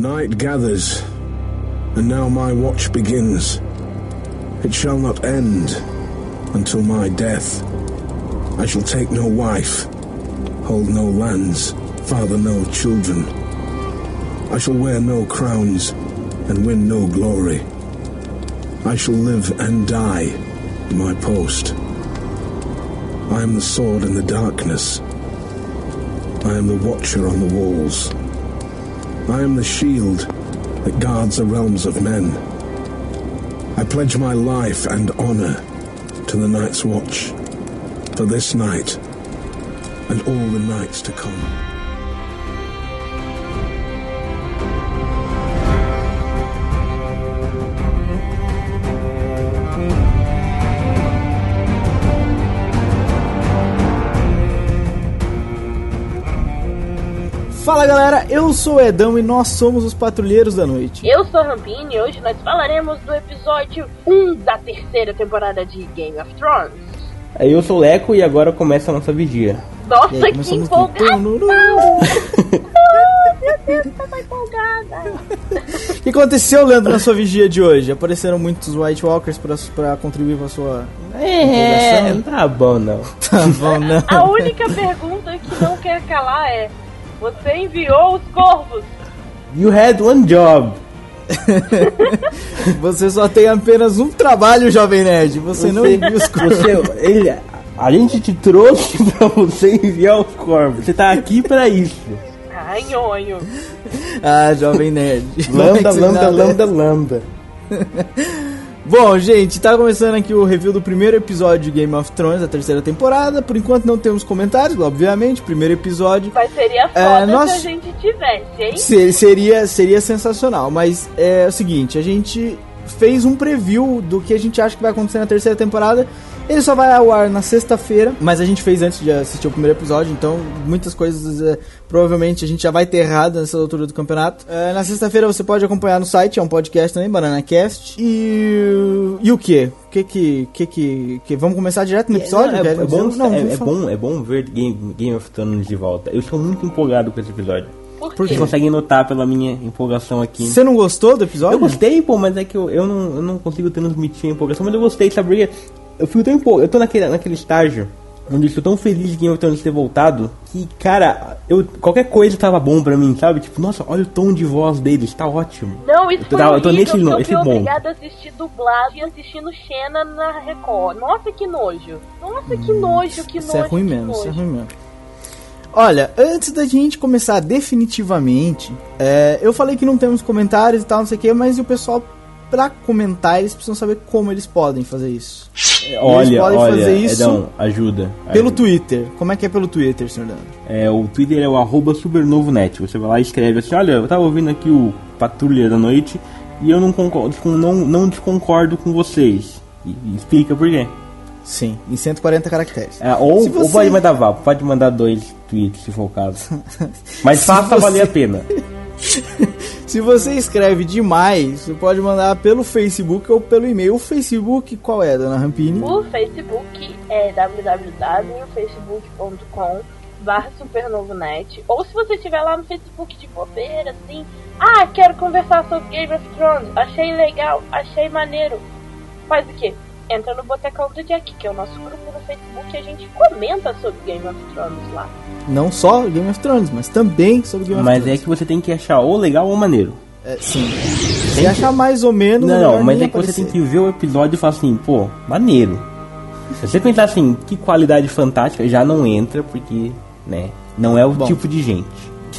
Night gathers, and now my watch begins. It shall not end until my death. I shall take no wife, hold no lands, father no children. I shall wear no crowns and win no glory. I shall live and die in my post. I am the sword in the darkness. I am the watcher on the walls. I am the shield that guards the realms of men. I pledge my life and honor to the night's watch, for this night and all the nights to come. Fala galera, eu sou o Edão e nós somos os Patrulheiros da Noite. Eu sou a Rampini e hoje nós falaremos do episódio 1 da terceira temporada de Game of Thrones. Aí eu sou o Leco e agora começa a nossa vigia. Nossa, aí, que empolgação! Meu Deus, tava empolgada! O que aconteceu, Leandro, na sua vigia de hoje? Apareceram muitos White Walkers pra, pra contribuir com a sua. É, Empolgação? não tá bom não. Tá bom, não. A única pergunta que não quer calar é: Você enviou os corvos? You had one job. Você só tem apenas um trabalho, Jovem Nerd. Você, não envia os corvos. Você, ele, a gente te trouxe pra você enviar os corvos. Você tá aqui pra isso. Ai, nhonho. Ah, Jovem Nerd. É Lambda, que você lambda, lambda, lambda. Bom, gente, tá começando aqui o review do primeiro episódio de Game of Thrones, da terceira temporada. Por enquanto não temos comentários, obviamente. Primeiro episódio. Mas seria foda É, nós- se a gente tivesse, hein? Se- Seria, seria sensacional, mas é o seguinte, a gente fez um preview do que a gente acha que vai acontecer na terceira temporada. Ele só vai ao ar na sexta-feira, mas a gente fez antes de assistir o primeiro episódio, então muitas coisas é, provavelmente a gente já vai ter errado nessa altura do campeonato. É, na sexta-feira você pode acompanhar no site, é um podcast também, BananaCast. E, e o que? O que que, que que que Vamos começar direto no episódio? é, Quer é bom, não, é, é bom, é bom ver Game, Game of Thrones de volta. Eu estou muito empolgado com esse episódio. Por quê? Vocês conseguem notar pela minha empolgação aqui. Você não gostou do episódio? Eu gostei, pô, mas é que eu, eu, não, eu não consigo transmitir a empolgação, mas eu gostei, sabe? Eu fico tão empolgado, eu tô naquele, naquele estágio onde eu estou tão feliz de Game of Thrones ter voltado que, cara, eu, qualquer coisa tava bom pra mim, sabe? Tipo, nossa, olha o tom de voz deles, tá ótimo. Não, isso Eu foi tava- eu tô nesse eu esse fui bom. obrigada a assistir dublado e assistindo Xena na Record. Nossa, que nojo. Nossa, que nojo, que Isso é nojo, ruim que mesmo, isso é ruim mesmo. Olha, antes da gente começar definitivamente, é, eu falei que não temos comentários e tal, não sei o que, mas e o pessoal, pra comentar, eles precisam saber como eles podem fazer isso. Olha, podem olha, fazer isso Edão, ajuda. Pelo ajuda. Twitter. Como é que é pelo Twitter, senhor Leandro? É, o Twitter é o arroba supernovonet. Você vai lá e escreve assim, olha, eu tava ouvindo aqui o Patrulha da Noite e eu não concordo, não, não desconcordo com vocês. E, e explica por quê. Sim, em 140 caracteres. É, ou, Se ou você- pode mandar vá, pode mandar dois tweets se for o caso. Mas faça você- valer a pena. Se você escreve demais, você pode mandar pelo Facebook ou pelo e-mail. O Facebook, qual é, dona Rampini? O Facebook é www.facebook.com barra supernovonet ou se você estiver lá no Facebook de bobeira, assim, ah, quero conversar sobre Game of Thrones, achei legal, achei maneiro, faz o quê? Entra no Botecão do Jack, que é o nosso grupo no Facebook, e a gente comenta sobre Game of Thrones lá. Não só Game of Thrones, mas também sobre Game of Mas é Thrones. que você tem que achar ou legal ou maneiro. É, sim. Se achar mais ou menos. Não, não, mas é que você aparecer. tem que ver o episódio e falar assim, pô, maneiro. Se você pensar assim, que qualidade fantástica, já não entra, porque, né, não é o Bom. tipo de gente.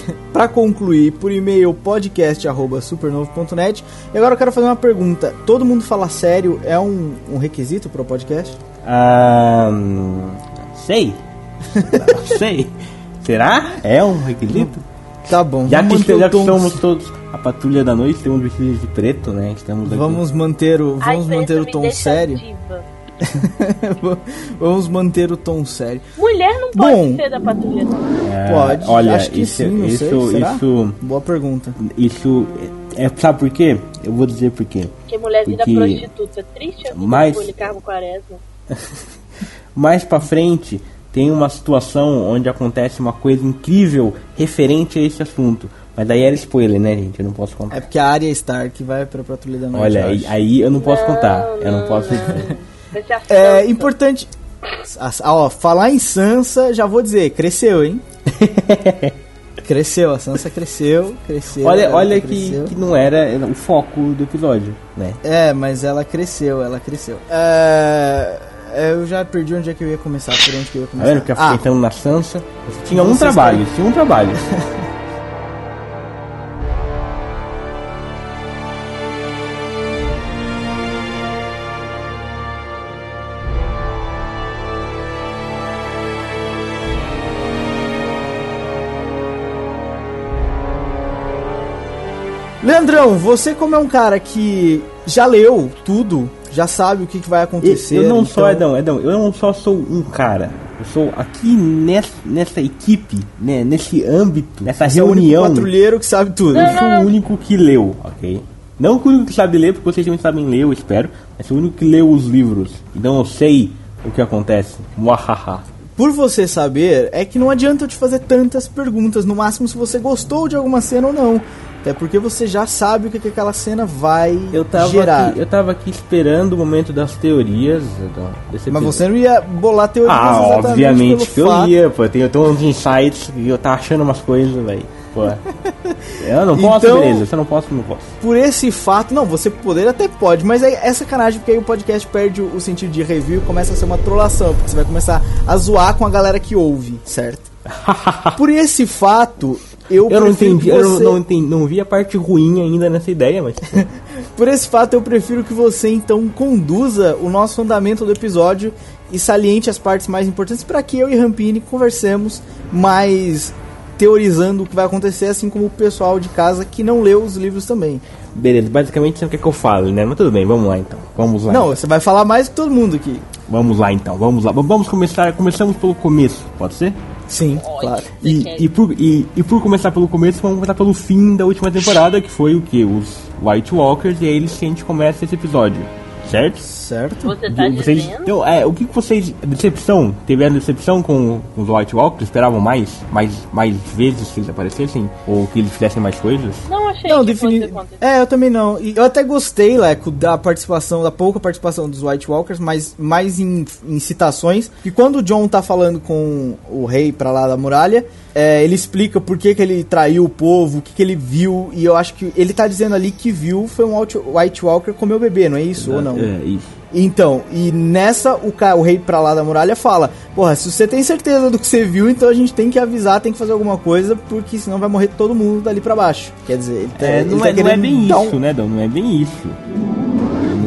Pra concluir, por e-mail podcast@supernovo.net. E agora eu quero fazer uma pergunta. Todo mundo falar sério é um, um requisito para o podcast? Ah, hum, sei. sei. Será? É um requisito? Tá bom. Já que, já o que somos todos a patrulha da noite, temos vestidos de preto, né? Estamos aqui. Vamos manter o, Ai, vamos isso manter o tom sério. diva. vamos manter o tom sério. Mulher não pode Bom. ser da patrulha, não. Ah, Pode. Olha, acho que isso, sim, não isso, sei. Será? isso, Boa pergunta. isso, é, sabe por quê? Eu vou dizer por quê. Porque mulher vira Porque- prostituta. Triste a vida do Policarpo Quaresma. Mais pra frente tem uma situação onde acontece uma coisa incrível referente a esse assunto. Mas aí era spoiler, né, gente? Eu não posso contar. É porque a Arya Stark vai pra Patrulha da Noite. Olha, eu aí, aí eu não posso contar. Eu não posso. A É importante. Ah, ó, falar em Sansa, já vou dizer, cresceu, hein? cresceu, a Sansa cresceu, cresceu. olha, olha que, cresceu. que não era o foco do episódio, né? É, mas ela cresceu, ela cresceu. É, Eu já perdi onde é que eu ia começar, por onde que eu ia Tá começar. vendo que eu ah, fiquei entrando na Sansa? Você tinha um trabalho, tinha um trabalho. Leandrão, você como é um cara que já leu tudo, já sabe o que, que vai acontecer. eu não sou, então- Edão, Edão, eu não só sou um cara. Eu sou aqui nessa, nessa equipe, né, nesse âmbito, nessa Você é o único reunião. patrulheiro que sabe tudo. Eu sou o único que leu, ok? Não o único que sabe ler, porque vocês também sabem ler, eu espero. Mas sou o único que leu os livros. Então eu sei o que acontece. Muahaha. Por você saber, é que não adianta eu te fazer tantas perguntas, no máximo se você gostou de alguma cena ou não. Até porque você já sabe o que, que aquela cena vai Eu tava, gerar. aqui, eu tava aqui esperando o momento das teorias. Desse Mas você não ia bolar teorias Ah, obviamente que eu fato. ia, pô. Eu tenho, eu tenho uns insights e eu tava achando umas coisas, velho. Pô. Eu não posso, Então- beleza. Se eu não posso, não posso. Por esse fato, não, você poder até pode, mas aí é sacanagem porque aí o podcast perde o, o sentido de review e começa a ser uma trollação, porque você vai começar a zoar com a galera que ouve, certo? Por esse fato, eu, Eu não entendi, que eu você- não, entendi, não vi a parte ruim ainda nessa ideia, mas. Por esse fato, eu prefiro que você então conduza o nosso andamento do episódio e saliente as partes mais importantes para que eu e Rampini conversemos mais teorizando o que vai acontecer, assim como o pessoal de casa que não leu os livros também. Beleza, basicamente você quer que eu fale, né? Mas tudo bem, vamos lá então. Vamos lá. Não, você vai falar mais que todo mundo aqui. Vamos lá então, vamos lá. Vamos começar, começamos pelo começo, pode ser? Sim, claro. E, e, por, e, e por começar pelo começo, vamos começar pelo fim da última temporada, que foi o que? Os White Walkers, e é eles que a gente começa esse episódio, certo? Certo? Você tá vocês, dizendo? então, é, o que vocês. Decepção? Tiveram decepção com, com os White Walkers? Esperavam mais? Mais, mais vezes que eles aparecessem? Ou que eles fizessem mais coisas? Não achei Não, que defini... É, eu também não. E eu até gostei, Leco, da participação, da pouca participação dos White Walkers, mas mais em, em citações. Que quando o John tá falando com o rei pra lá da muralha, é, ele explica por que, que ele traiu o povo, o que, que ele viu. E eu acho que ele tá dizendo ali que viu foi um White- Walker comer o bebê, não é isso? Ou não? É, isso. Então, e nessa o, o rei pra lá da muralha fala: Porra, se você tem certeza do que você viu, então a gente tem que avisar, tem que fazer alguma coisa, porque senão vai morrer todo mundo dali pra baixo. Quer dizer, ele tá, É, ele não, tá é, não é bem isso, um- né, Dão? Não é bem isso.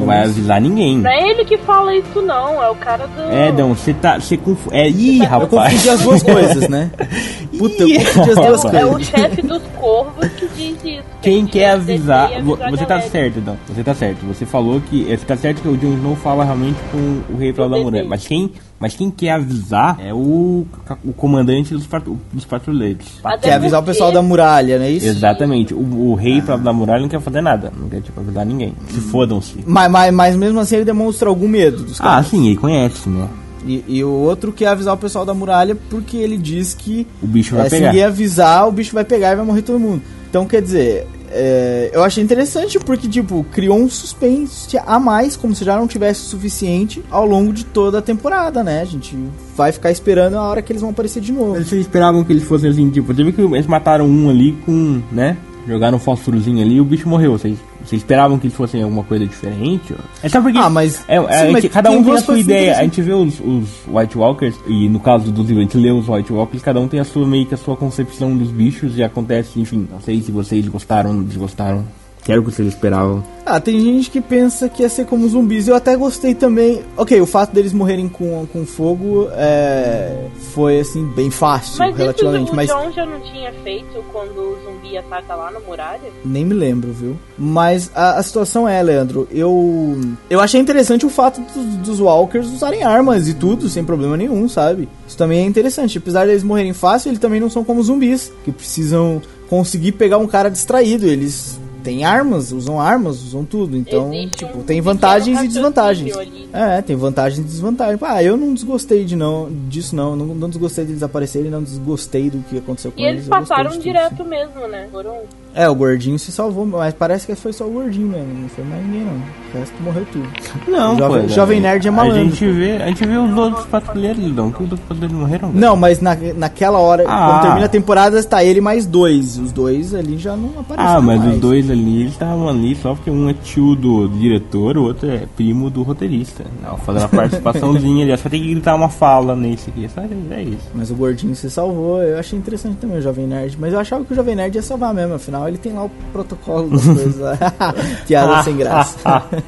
Não vai avisar ninguém. Não é ele que fala isso, não. É o cara do. É, Dão, você tá. Você confu... É, ih, Eu rapaz. confundi as duas coisas, né? Puta, eu confundi as É duas o, é o coisas. chefe dos corvos que diz isso. Quem quer avisar, avisar você tá certo, Dão. Você tá certo. Você falou que. Você tá certo que o Jon Snow fala realmente com o rei pra lá da muralha. Mas quem, mas quem quer avisar é o, o comandante dos, patru- dos patrulheiros. Até Quer avisar o porque- pessoal da muralha, não é isso? Exatamente. O, o rei pra, da muralha não quer fazer nada. Não quer, tipo, avisar ninguém. Se fodam-se. Mas, mas, mas mesmo assim ele demonstra algum medo dos Ah, caras. sim, ele conhece, né? E, e o outro quer avisar o pessoal da muralha porque ele diz que O bicho vai é, se pegar. ninguém avisar, o bicho vai pegar e vai morrer todo mundo. Então, quer dizer, é, eu achei interessante porque, tipo, criou um suspense a mais, como se já não tivesse o suficiente ao longo de toda a temporada, né? A gente vai ficar esperando a hora que eles vão aparecer de novo. Vocês esperavam que eles fossem assim, tipo, viu que eles mataram um ali com, né? Jogaram um fósforozinho ali e o bicho morreu. Vocês, vocês esperavam que eles fossem alguma coisa diferente? É só porque. Ah, mas- é, é, sim, a gente- mas cada um tem a sua coisas ideia. A gente vê os, os White Walkers, e no caso dos livros, a gente lê os White Walkers, cada um tem a sua meio que a sua concepção dos bichos e acontece, enfim. Não sei se vocês gostaram, desgostaram. Quero o que vocês esperavam. Ah, tem gente que pensa que ia ser como zumbis. Eu até gostei também. Ok, o fato deles morrerem com, com fogo é, foi assim, bem fácil, Mas isso relativamente. o Mas John já não tinha feito quando o zumbi ataca lá na muralha? Nem me lembro, viu? Mas a, a situação é, Leandro, eu eu achei interessante o fato dos, dos Walkers usarem armas e tudo, sem problema nenhum, sabe? Isso também é interessante. Apesar deles morrerem fácil, eles também não são como zumbis, que precisam conseguir pegar um cara distraído. Eles tem armas, usam armas, usam tudo. Então, Existe tipo, um tem vantagens e desvantagens. É, tem vantagens e desvantagens. Ah, eu não desgostei de não, disso não. não. Não desgostei deles aparecerem, não desgostei do que aconteceu com E eles eu gostei passaram tudo, direto mesmo, né? Foram. É, o gordinho se salvou, mas parece que foi só o gordinho mesmo. Não foi mais ninguém, não. O resto morreu tudo. Não, Jovem- pô, Jovem Nerd é malandro, A gente vê, a gente vê os outros patrulheiros, Lidão, que os outros patrulheiros morreram. velho. Não, mas na, naquela hora, Ah. quando termina a temporada, está ele mais dois. Os dois ali já não apareceram Ah, mas mais. os dois ali, eles estavam ali só porque um é tio do diretor, o outro é primo do roteirista. Não, fazendo a participaçãozinha ali, só tem que gritar uma fala nesse aqui, só é isso. Mas o gordinho se salvou. Eu achei interessante também o Jovem Nerd. Mas eu achava que o Jovem Nerd ia salvar mesmo. Afinal, ele tem lá o protocolo das coisas. lá. Piada sem graça.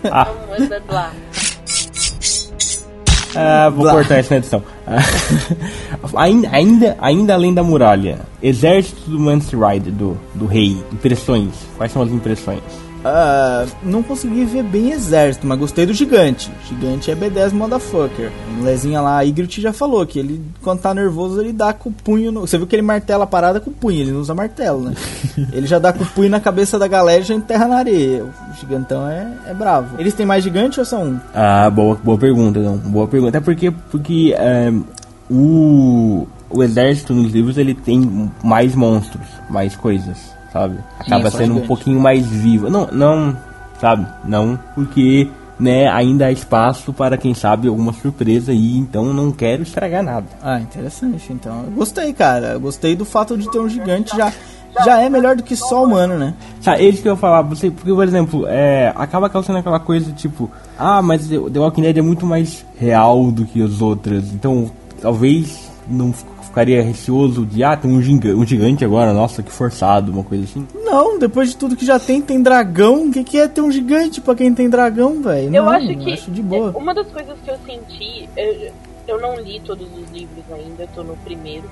Vamos lá. Ah, vou Blá. cortar isso na edição. Ah, ainda, ainda, ainda além da muralha, exército do Mance Rider, do, do rei, impressões. Quais são as impressões? Ah, não consegui ver bem exército, mas gostei do gigante. Gigante é B10 motherfucker. A molezinha lá, a Ygritte já falou que ele, quando tá nervoso, ele dá com o punho. No... Você viu que ele martela a parada com o punho, ele não usa martelo, né? ele já dá com o punho na cabeça da galera e já enterra na areia. O gigantão é, é bravo. Eles têm mais gigante ou são um? Ah, boa, boa pergunta, não. Boa pergunta. Até porque, porque é, o, o exército nos livros ele tem mais monstros, mais coisas, sabe? Acaba só sendo um pouquinho mais vivo. Não, não, sabe? Não, porque né, ainda há espaço para quem sabe alguma surpresa aí, então não quero estragar nada. Ah, interessante. Então, eu gostei, cara. Eu gostei do fato de ter um gigante já. Já é melhor do que só humano, né? Sabe, é isso que eu falar, você, porque, por exemplo, é, acaba causando aquela coisa tipo, ah, mas The The Walking Dead é muito mais real do que as outras, então talvez não ficaria receoso de, ah, tem um gigante, um gigante agora, nossa, que forçado, uma coisa assim. Não, depois de tudo que já tem, tem dragão. O que, que é ter um gigante pra quem tem dragão, velho? Eu Não, acho que acho de boa. uma das coisas que eu senti, eu, eu não li todos os livros ainda, tô no primeiro.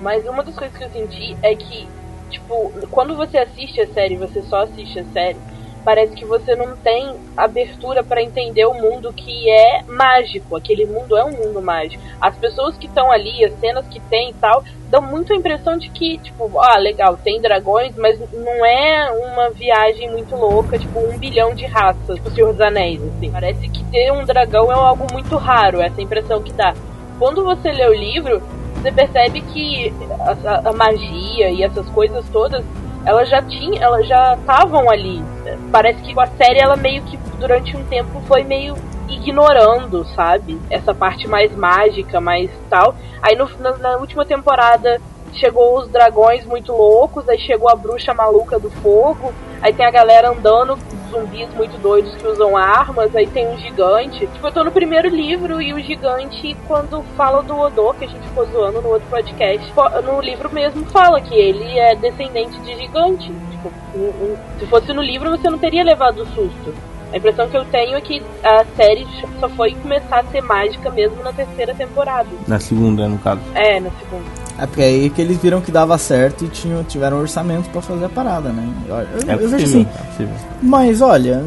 Mas uma das coisas que eu senti é que, tipo, quando você assiste a série, você só assiste a série, parece que você não tem abertura pra entender o mundo que é mágico. Aquele mundo é um mundo mágico. As pessoas que estão ali, as cenas que tem e tal, dão muito a impressão de que, tipo, ah, legal, tem dragões, mas não é uma viagem muito louca, tipo, um bilhão de raças, tipo, Senhor dos Anéis, assim. Parece que ter um dragão é algo muito raro, essa impressão que dá. Quando você lê o livro, você percebe que a- a magia e essas coisas todas, elas já tinham, elas já estavam ali. Parece que a série ela meio que durante um tempo foi meio ignorando, sabe? Essa parte mais mágica, mais tal. Aí no, na, na última temporada chegou os dragões muito loucos, aí chegou a bruxa maluca do fogo, aí tem a galera andando, zumbis muito doidos que usam armas, aí tem um gigante. Tipo, eu tô no primeiro livro e o gigante, quando fala do Odô, que a gente ficou zoando no outro podcast, no livro mesmo fala que ele é descendente de gigante. Tipo, se fosse no livro você não teria levado o susto. A impressão que eu tenho é que a série só foi começar a ser mágica mesmo na terceira temporada. Na segunda, no caso. É, na segunda. É porque aí que eles viram que dava certo e tinham, tiveram orçamento pra fazer a parada, né? Eu, eu- É eu vejo possível, assim. é. Mas olha,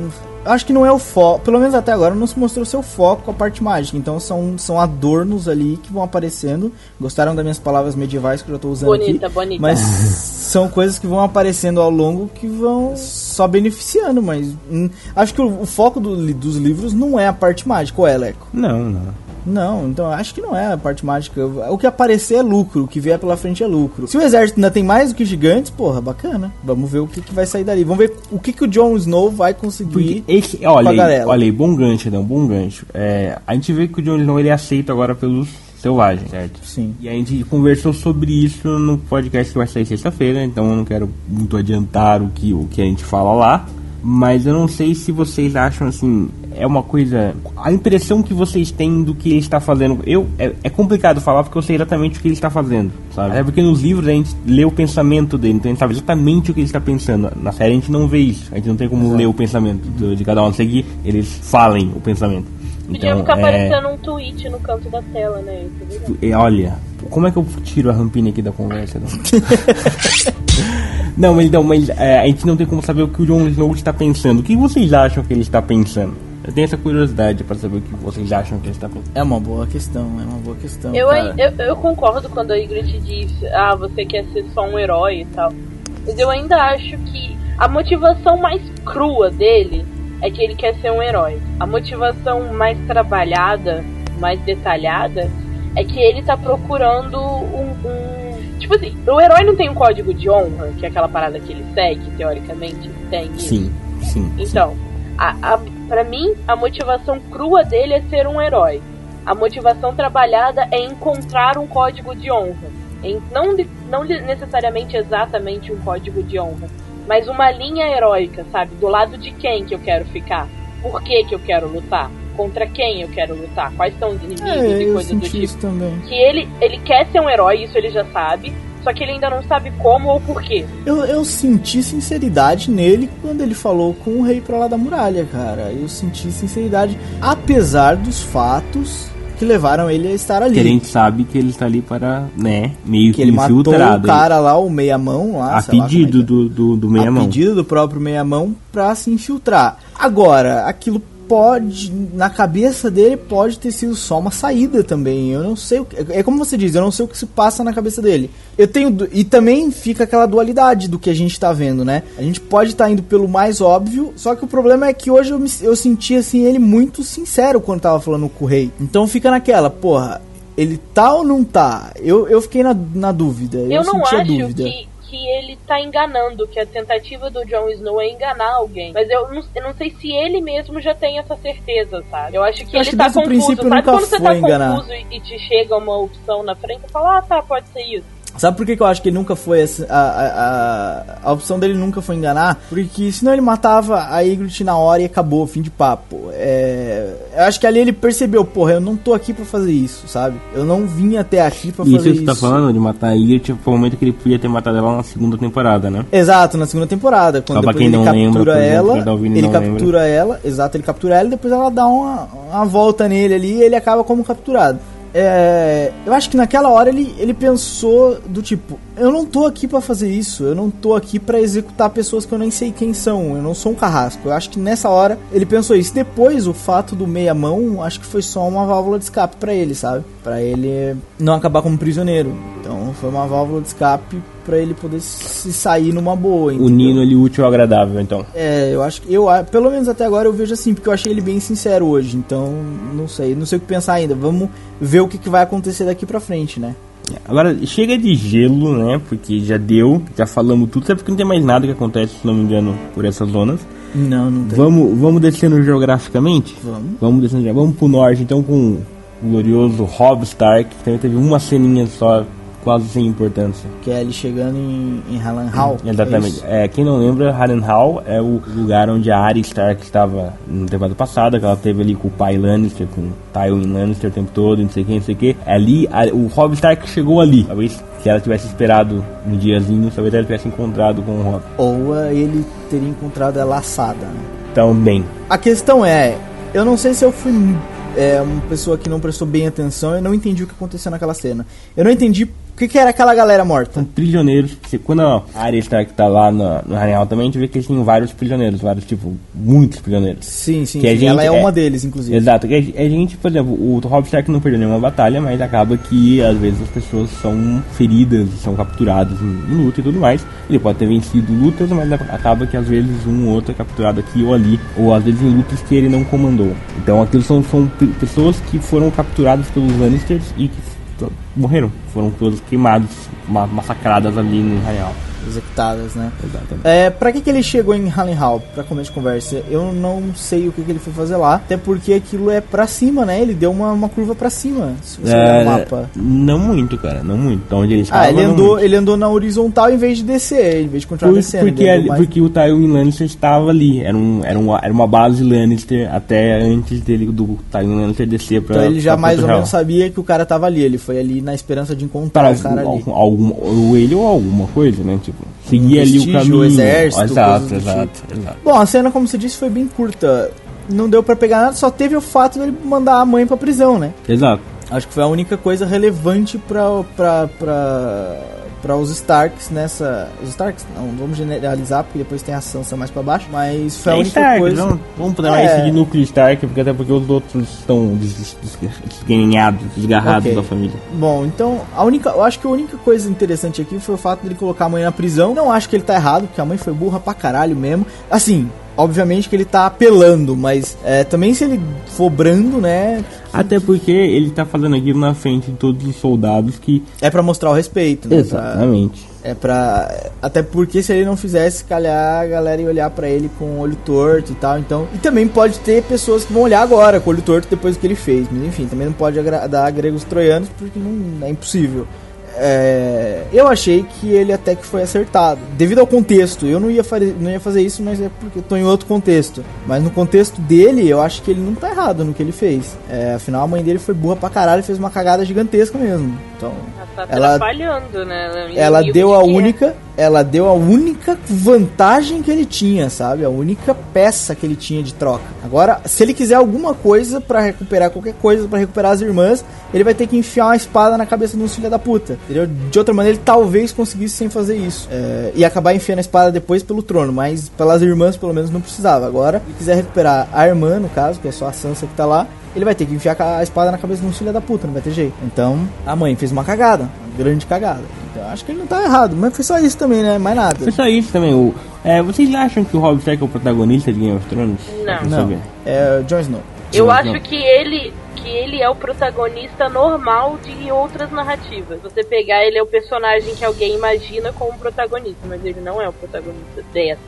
acho que não é o foco. Pelo menos até agora não se mostrou seu foco a parte mágica. Então são, são adornos ali que vão aparecendo. Gostaram das minhas palavras medievais que eu já tô usando Bonita, aqui? bonita. Mas são coisas que vão aparecendo ao longo que vão só beneficiando. Mas hum, acho que o, o foco do dos livros não é a parte mágica, ou é, Leco? Não, não. Não, então acho que não é a parte mágica. O que aparecer é lucro, o que vier pela frente é lucro. Se o exército ainda tem mais do que gigantes, porra, bacana. Vamos ver o que, que vai sair dali. Vamos ver o que, que o Jon Snow vai conseguir. Porque esse, olha aí, Bagarela. olha aí, bom gancho, não, bom gancho. É, a gente vê que o Jon Snow ele é aceito agora pelos selvagens, certo? Sim. E a gente conversou sobre isso no podcast que vai sair sexta-feira, então eu não quero muito adiantar o que, o que a gente fala lá. Mas eu não sei se vocês acham assim, é uma coisa. A impressão que vocês têm do que ele está fazendo. Eu, é, é complicado falar porque eu sei exatamente o que ele está fazendo, sabe? É porque nos livros a gente lê o pensamento dele, então a gente sabe exatamente o que ele está pensando. Na série a gente não vê isso, a gente não tem como ler o pensamento de cada um, que eles falem o pensamento. Podia Então, ficar é- aparecendo um tweet no canto da tela, né? Isso é e, olha, como é que eu tiro a rampinha aqui da conversa? Não, não mas, não, mas é, a gente não tem como saber o que o Jon Snow está pensando. O que vocês acham que ele está pensando? Eu tenho essa curiosidade para saber o que vocês acham que ele está pensando. É uma boa questão, é uma boa questão. Eu, eu, eu concordo quando a Ygritte diz, ah, você quer ser só um herói e tal. Mas eu ainda acho que A motivação mais crua dele é que ele quer ser um herói. A motivação mais trabalhada, mais detalhada, é que ele tá procurando um, um. Tipo assim, o herói não tem um código de honra, que é aquela parada que ele segue, teoricamente, tem. Sim, sim. Então, a, a, pra mim, a motivação crua dele é ser um herói. A motivação trabalhada é encontrar um código de honra. Em, não, não necessariamente exatamente um código de honra, mas uma linha heróica, sabe? Do lado de quem que eu quero ficar? Por que que eu quero lutar? Contra quem eu quero lutar? Quais são os inimigos É, e coisas do tipo? isso também. Que ele, ele quer ser um herói, isso ele já sabe, só que ele ainda não sabe como ou porquê. Eu, eu senti sinceridade nele quando ele falou com o rei pra lá da muralha, cara. Eu senti sinceridade, apesar dos fatos que levaram ele a estar ali. Que a gente sabe que ele está ali para, né, meio que que ele matou infiltrado. o cara lá, o meia-mão lá. a lá é pedido é. do, do, do meia a mão. pedido do próprio meia-mão pra se infiltrar. Agora, aquilo pode, na cabeça dele, pode ter sido só uma saída também. Eu não sei o que. É como você diz, eu não sei o que se passa na cabeça dele. Eu tenho. E também fica aquela dualidade do que a gente tá vendo, né? A gente pode estar indo pelo mais óbvio, só que o problema é que hoje eu, me, eu senti assim ele muito sincero quando tava falando com o rei. Então fica naquela, porra. Ele tá ou não tá? Eu, eu fiquei na, na dúvida. Eu, Eu, não senti a acho dúvida. que, que ele tá enganando, que a tentativa do Jon Snow é enganar alguém. Mas eu não, eu não sei se ele mesmo já tem essa certeza, sabe? Eu acho que Eu ele acho tá confuso. princípio Sabe quando você tá enganar. confuso e, e te chega uma opção na frente, você fala, ah tá, pode ser isso. Sabe por que, que eu acho que ele nunca foi essa, a, a, a, opção dele nunca foi enganar? Porque senão ele matava a Ygritte na hora e acabou, fim de papo. É, eu acho que ali ele percebeu, porra, eu não tô aqui pra fazer isso, sabe? Eu não vim até aqui pra Isso fazer que isso. você tá falando de matar a Ygritte foi o momento que ele podia ter matado ela na segunda temporada, né? Exato, na segunda temporada, quando Só depois ele não lembra, captura por exemplo, ela, quem tá ouvindo e ele captura ela, exato, ele captura ela e depois ela dá uma, uma volta nele ali e ele acaba como capturado. É, eu acho que naquela hora ele, ele pensou do tipo, eu não tô aqui pra fazer isso, eu não tô aqui pra executar pessoas que eu nem sei quem são, eu não sou um carrasco. Eu acho que nessa hora ele pensou isso. Depois o fato do meia mão, acho que foi só uma válvula de escape pra ele, sabe? Pra ele não acabar como prisioneiro. Então foi uma válvula de escape pra ele poder se sair numa boa. entendeu? Unindo o útil ao agradável, então. É, eu acho que eu, pelo menos até agora eu vejo assim, porque eu achei ele bem sincero hoje, então não sei, não sei o que pensar ainda. Vamos ver o que, que vai acontecer daqui pra frente, né? Agora, chega de gelo, né? Porque já deu, já falamos tudo, até porque não tem mais nada que acontece, se não me engano, por essas zonas. Não, não tem. Vamos, vamos descendo geograficamente? Vamos. Vamos descendo, vamos pro norte, então, com o glorioso Robb Stark, que também teve uma ceninha só, quase sem importância. Que é ele chegando em, em Harrenhal. é Exatamente. isso? É, quem não lembra, Harrenhal é o lugar onde a Arya Stark estava na temporada passada, que ela teve ali com o pai Lannister, com o Tywin Lannister o tempo todo, não sei quem, não sei o que. Ali, a- o Robb Stark chegou ali. Talvez se ela tivesse esperado um diazinho, talvez ela tivesse encontrado com o Robb. Ou ah, ele teria encontrado ela laçada, né? Bem, A questão é, eu não sei se eu fui é, uma pessoa que não prestou bem atenção, eu não entendi o que aconteceu naquela cena. Eu não entendi o que, que era aquela galera morta. são prisioneiros. Quando a Arya Stark tá lá no, no Harrenhal também, a gente vê que eles têm vários prisioneiros, vários, tipo, muitos prisioneiros. Sim, sim, Que sim. gente ela é, é- uma deles, inclusive. Exato, que a a gente, por exemplo, o Rob Stark não perdeu nenhuma batalha, mas acaba que às vezes as pessoas são feridas, são capturadas em, em luta e tudo mais. Ele pode ter vencido lutas, mas acaba que às vezes um ou outro é capturado aqui ou ali, ou às vezes em lutas que ele não comandou. Então aquilo são, são pe- pessoas que foram capturadas pelos Lannisters e que morreram, foram todas queimadas, ma- massacradas ali no Real. Executadas, né? Exatamente. É, pra que, que ele chegou em Harrenhal, pra começo de conversa? Eu não sei o que, que ele foi fazer lá, até porque aquilo é pra cima, né? Ele deu uma, uma curva pra cima, se você olhar o mapa. não muito, cara, não muito. Então onde ele Ah, estava, ele não andou, muito. ele andou na horizontal em vez de descer, em vez de continuar Por- descendo. porque, ele ali- mais- porque o Tywin Lannister estava ali. Era, um, era, uma, era uma base Lannister até antes dele do Tywin Lannister descer pra. Então ele já pra mais ou menos sabia que o cara tava ali. Ele foi ali na esperança de encontrar Para o cara ali. algum, ou ele ou alguma coisa, né? Tipo, seguir ali o caminho. o exército, Exato, coisas do exato, exato. Bom, a cena, como você disse, foi bem curta. Não deu pra pegar nada, só teve o fato dele mandar a mãe pra prisão, né? Exato. Acho que foi a única coisa relevante pra, pra, pra, para os Starks nessa. Os Starks, não, vamos generalizar, porque depois tem a Sansa mais para baixo, mas foi a É única Stark, coisa. Vamos, vamos chamar É. de núcleo Stark, porque até porque os outros estão des- des- des- desganhados, desgarrados Ok. da família. Bom, então a única, eu acho que a única coisa interessante aqui foi o fato dele colocar a mãe na prisão. Não acho que ele tá errado, porque a mãe foi burra pra caralho mesmo. Assim, obviamente que ele tá apelando, mas é, também se ele for brando, né, Até porque ele tá fazendo aquilo na frente de todos os soldados que. é pra mostrar o respeito, né? pra- Exatamente. É pra. Até porque se ele não fizesse, se calhar a galera ia olhar pra ele com o olho torto e tal. Então. E também pode ter pessoas que vão olhar agora com o olho torto depois do que ele fez. Mas enfim, também não pode agradar gregos troianos porque não é impossível. É, eu achei que ele até que foi acertado. Devido ao contexto, eu não ia, não ia fazer isso, mas é porque eu tô em outro contexto. Mas no contexto dele, eu acho que ele não tá errado no que ele fez. É, afinal, a mãe dele foi burra pra caralho e fez uma cagada gigantesca mesmo. Então, Ela tá Ela- atrapalhando, né? é ela deu de a é. única, ela deu a única vantagem que ele tinha, sabe? A única peça que ele tinha de troca. Agora, se ele quiser alguma coisa pra recuperar qualquer coisa pra recuperar as irmãs, ele vai ter que enfiar uma espada na cabeça de um filho da puta. Entendeu? De outra maneira, ele talvez conseguisse sem fazer isso. É, e acabar enfiando a espada depois pelo trono, mas pelas irmãs pelo menos não precisava. Agora, se ele quiser recuperar a irmã, no caso, que é só a Sansa que tá lá, ele vai ter que enfiar a espada na cabeça de um filho da puta, não vai ter jeito. Então, a mãe fez uma cagada, uma grande cagada. Acho que ele não tá errado, mas foi só isso também, né? Mais nada. Foi só isso também. O, é, vocês acham que o Rob Stark é o protagonista de Game of Thrones? Não. Não, é o Jon Snow. Eu acho não. que ele que ele é o protagonista normal de outras narrativas. Você pegar ele é o personagem que alguém imagina como protagonista, mas ele não é o protagonista dessa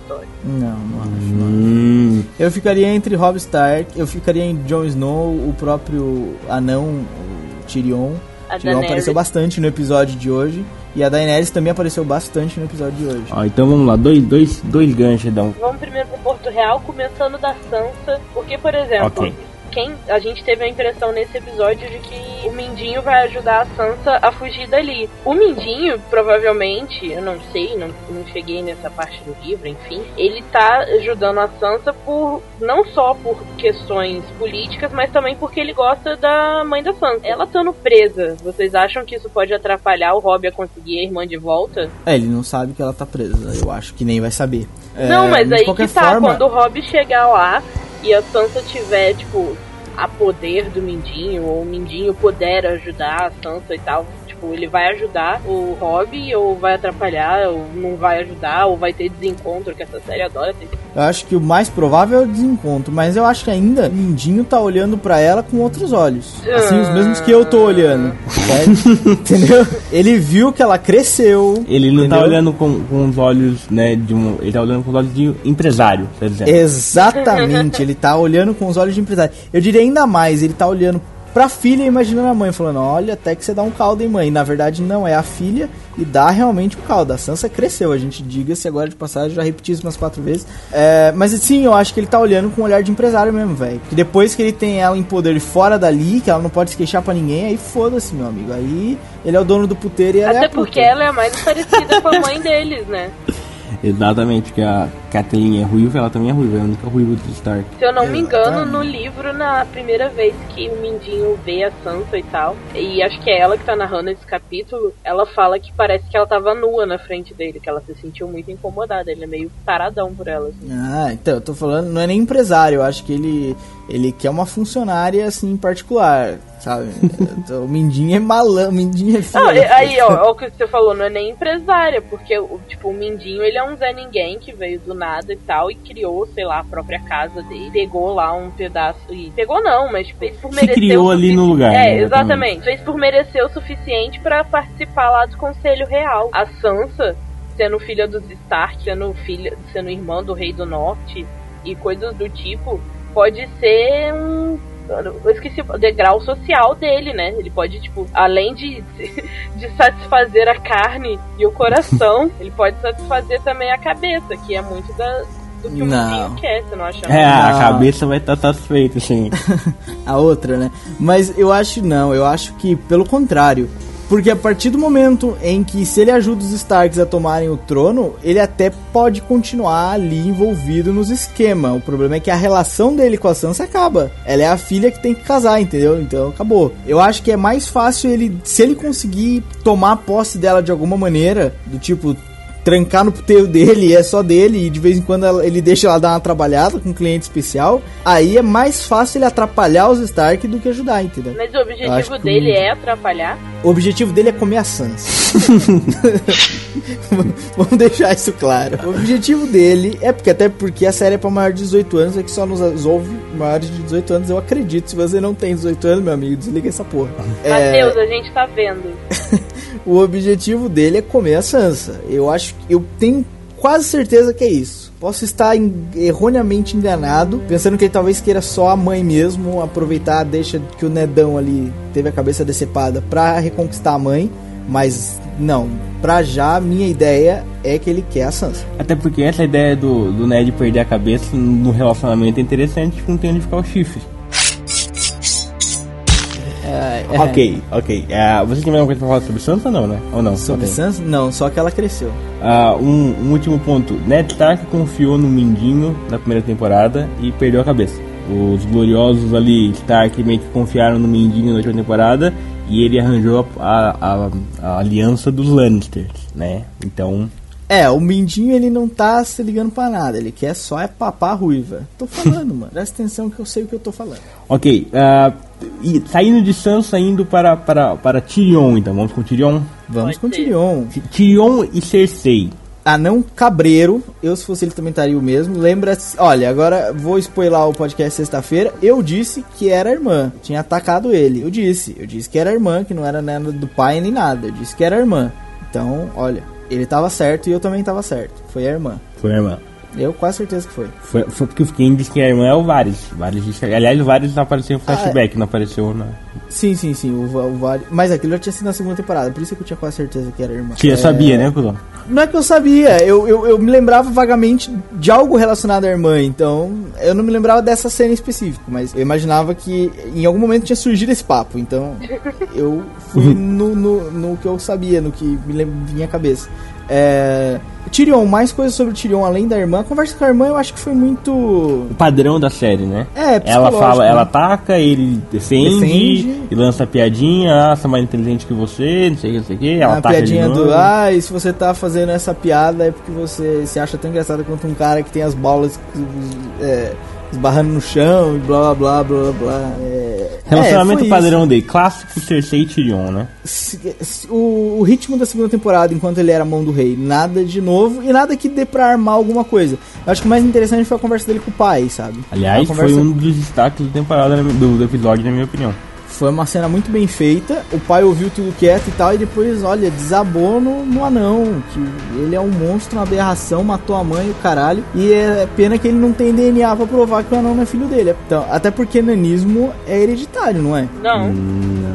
história. Não, não acho. não. Hum, Eu ficaria entre Robb Stark, eu ficaria em Jon Snow, o próprio anão, o Tyrion. A Tyrion Daenerys. apareceu bastante no episódio de hoje. E a Daenerys também apareceu bastante no episódio de hoje. ó, então vamos lá, dois, dois, dois ganchos, então. Vamos primeiro pro Porto Real, começando da Sansa, porque, por exemplo, Ok. Quem a gente teve a impressão nesse episódio de que o Mindinho vai ajudar a Sansa a fugir dali. O Mindinho, provavelmente, eu não sei, não, não cheguei nessa parte do livro, enfim, ele tá ajudando a Sansa por não só por questões políticas, mas também porque ele gosta da mãe da Sansa. Ela estando presa, vocês acham que isso pode atrapalhar o Robb a conseguir a irmã de volta? É, ele não sabe que ela tá presa, eu acho que nem vai saber. É, Não, mas de aí que tá, forma, quando o Rob chegar lá e a Sansa tiver, tipo, a poder do Mindinho, ou o Mindinho puder ajudar a Sansa e tal, tipo, ele vai ajudar o Rob ou vai atrapalhar, ou não vai ajudar, ou vai ter desencontro, que essa série adora ter Eu acho que o mais provável é o desencontro, mas eu acho que ainda o Mindinho tá olhando pra ela com outros olhos. Assim, os mesmos que eu tô olhando. certo? Entendeu? Ele viu que ela cresceu. Ele não tá entendeu? olhando com, com os olhos, né, de um. Ele tá olhando com os olhos de empresário, tá dizendo? Exatamente, ele tá olhando com os olhos de empresário. Eu diria ainda mais, ele tá olhando pra filha e imaginando a mãe, falando: Olha, até que você dá um caldo, hein, mãe? Na verdade, não, é a filha e dá realmente o caldo. A Sansa cresceu, a gente diga-se agora de passagem, já repeti isso umas quatro vezes. É, mas sim, eu acho que ele tá olhando com um olhar de empresário mesmo, velho. Que depois que ele tem ela em poder fora dali, que ela não pode se queixar pra ninguém, aí foda-se, meu amigo. Aí ele é o dono do puteiro e ela é Até a puta. porque ela é a mais parecida com a mãe deles, né? Exatamente, que a Kathleen é ruiva, ela também é ruiva, é a única ruiva do Stark. Se eu não me engano, no livro, na primeira vez que o Mindinho vê a Sansa e tal, e acho que é ela que tá narrando esse capítulo, ela fala que parece que ela tava nua na frente dele, que ela se sentiu muito incomodada. Ele é meio taradão por ela, assim. Ah, então, eu tô falando, não é nem empresário, eu acho que ele, ele quer uma funcionária, assim, em particular, sabe? Então, o Mindinho é malão, o Mindinho é filho. Não, aí, ó, ó, o que você falou, não é nem empresária, porque, o, tipo, o Mindinho, ele é um Zé Ninguém que veio do nada e tal, e criou, sei lá, a própria casa dele, pegou lá um pedaço, e pegou não, mas fez por Se merecer criou o ali no lugar, É, né, exatamente. Fez por merecer o suficiente pra participar lá do Conselho Real. A Sansa, sendo filha dos Stark, sendo filha, sendo irmã do Rei do Norte, e coisas do tipo, pode ser um eu esqueci o degrau social dele, né? Ele pode, tipo, além de, de satisfazer a carne e o coração, ele pode satisfazer também a cabeça, que é muito da, do que o Não. quer, você não acha? É, a Não. cabeça vai estar satisfeita, sim. a outra, né? Mas eu acho não, eu acho que pelo contrário, Porque a partir do momento em que se ele ajuda os Starks a tomarem o trono, ele até pode continuar ali envolvido nos esquemas. O problema é que a relação dele com a Sansa acaba. Ela é a filha que tem que casar, entendeu? Então acabou. Eu acho que é mais fácil ele, se ele conseguir tomar posse dela de alguma maneira, do tipo trancar no puteiro dele, é só dele, e de vez em quando ela- ele deixa ela dar uma trabalhada com um cliente especial, aí é mais fácil ele atrapalhar os Stark do que ajudar, entendeu? Mas o objetivo que dele o- é atrapalhar. O objetivo dele é comer a Sansa. Vamos deixar isso claro. O objetivo dele é porque até porque a série é pra maior de 18 anos, é que só nos ouve maiores de 18 anos, eu acredito. Se você não tem 18 anos, meu amigo, desliga essa porra. É, Matheus, a gente tá vendo. o objetivo dele é comer a Sansa. Eu acho eu tenho quase certeza que é isso. Posso estar en- erroneamente enganado, pensando que ele talvez queira só a mãe mesmo, aproveitar, deixa que o Nedão ali teve a cabeça decepada pra reconquistar a mãe, mas não, pra já minha ideia é que ele quer a Sansa. Até porque essa ideia do, do Ned perder a cabeça no relacionamento é interessante, não tem onde ficar o chifre. É, é, Ok, ok. Uh, você tem mais alguma coisa pra falar sobre Sansa ou não, né? Ou não? Sobre. Sansa? Não, só que ela cresceu. Ah, um, um último ponto. Ned Stark confiou no Mindinho na primeira temporada e perdeu a cabeça. Os gloriosos ali, Stark, meio que confiaram no Mindinho na última temporada e ele arranjou a, a- a aliança dos Lannisters, né? Então, É, o Mindinho ele não tá se ligando pra nada, ele quer só é papar a ruiva. Tô falando, mano. Presta atenção que eu sei o que eu tô falando. ok. ah, e saindo de Sansa, indo para, para, para Tyrion, então. Vamos com Tyrion. Vamos Pode com o ser. Tyrion. Tyrion e Cersei. Anão Cabreiro, eu se fosse ele também estaria o mesmo. Lembra, olha, agora vou spoiler o podcast sexta-feira. Eu disse que era irmã, tinha atacado ele. Eu disse, eu disse que era irmã, que não era nada do pai nem nada. Eu disse que era irmã. Então, olha, ele tava certo e eu também tava certo. Foi a irmã. Foi a irmã. Eu quase certeza que foi. Foi, foi porque quem disse que a irmã é o Varys. Varys disse, aliás, o Varys não apareceu em flashback, não apareceu na. Sim, sim, sim, o, o Vale. Mas aquilo já tinha sido na segunda temporada, por isso que eu tinha quase certeza que era irmã. Que eu É, sabia, né, Cusão? Não é que eu sabia, eu, eu, eu me lembrava vagamente de algo relacionado à irmã, então eu não me lembrava dessa cena em específico, mas eu imaginava que em algum momento tinha surgido esse papo, então eu fui no, no, no que eu sabia, no que me vinha à cabeça. É, Tyrion, mais coisas sobre o Tyrion além da irmã. A conversa com a irmã eu acho que foi muito. O padrão da série, né? É, Ela fala, né? ela ataca, ele defende, Defende. e lança piadinha, ah, sou mais inteligente que você, não sei o que, não sei o que. Ela a ataca piadinha do ah, e se você tá fazendo essa piada é porque você se acha tão engraçado quanto um cara que tem as bolas é, esbarrando no chão e blá blá blá blá blá. É, Relacionamento é, padrão dele, clássico Cersei e Tyrion, né? isso. O, o ritmo da segunda temporada, enquanto ele era mão do rei, nada de novo e nada que dê pra armar alguma coisa. Eu acho que o mais interessante foi a conversa dele com o pai, sabe? Aliás, conversa- foi um dos destaques da temporada, do, do episódio, na minha opinião. Foi uma cena muito bem feita. O pai ouviu tudo quieto e tal, e depois, olha, desabou no, no anão. Que ele é um monstro, uma aberração, matou a mãe e o caralho. E é pena que ele não tem DNA pra provar que o anão não é filho dele. Então, até porque nanismo é hereditário, não é? Não, Hum,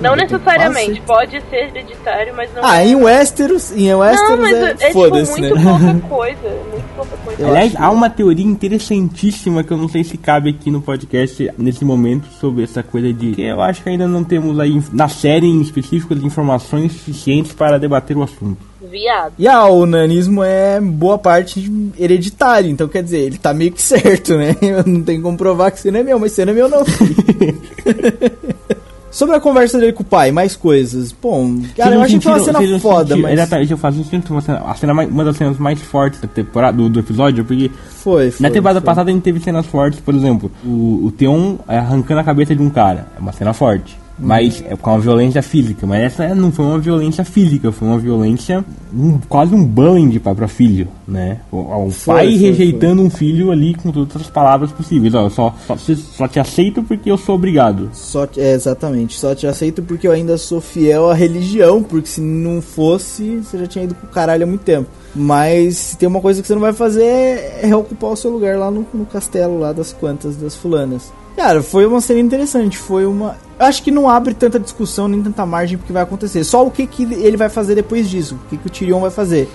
não necessariamente. Pode ser hereditário, mas não Ah, é. em Westeros, em Westeros Não, mas é, é, tipo foda-se, muito né? pouca coisa. Muito pouca coisa. Aliás, há uma teoria interessantíssima que eu não sei se cabe aqui no podcast nesse momento sobre essa coisa de que eu acho que ainda não temos aí na série em específico as informações suficientes para debater o assunto. Viado. E ah, o nanismo é boa parte hereditário, então quer dizer, ele tá meio que certo, né? Eu não tenho como provar que você não é meu, mas você não é meu não. Sobre a conversa dele com o pai, mais coisas. Bom, cara, eu achei que foi uma cena foda, sentiram- mas Exatamente, eu faço isso uma cena, a cena mais- uma das cenas mais fortes da temporada, do, do episódio, porque foi, foi. na temporada foi. passada a gente teve cenas fortes, por exemplo, o, o Theon arrancando a cabeça de um cara, é uma cena forte. Mas é com uma violência física, mas essa não foi uma violência física, foi uma violência, um, quase um bullying de pai pra filho, né? O, o Foi, pai foi, rejeitando um filho ali com todas as palavras possíveis. Ó, só, só, só te aceito porque eu sou obrigado. Só é, exatamente, só te aceito porque eu ainda sou fiel à religião, porque se não fosse, você já tinha ido pro caralho há muito tempo. Mas se tem uma coisa que você não vai fazer é reocupar o seu lugar lá no, no castelo lá das quantas das fulanas. Cara, foi uma cena interessante, foi uma. Eu acho que não abre tanta discussão nem tanta margem porque vai acontecer. Só o que, que ele vai fazer depois disso, o que, que o Tyrion vai fazer.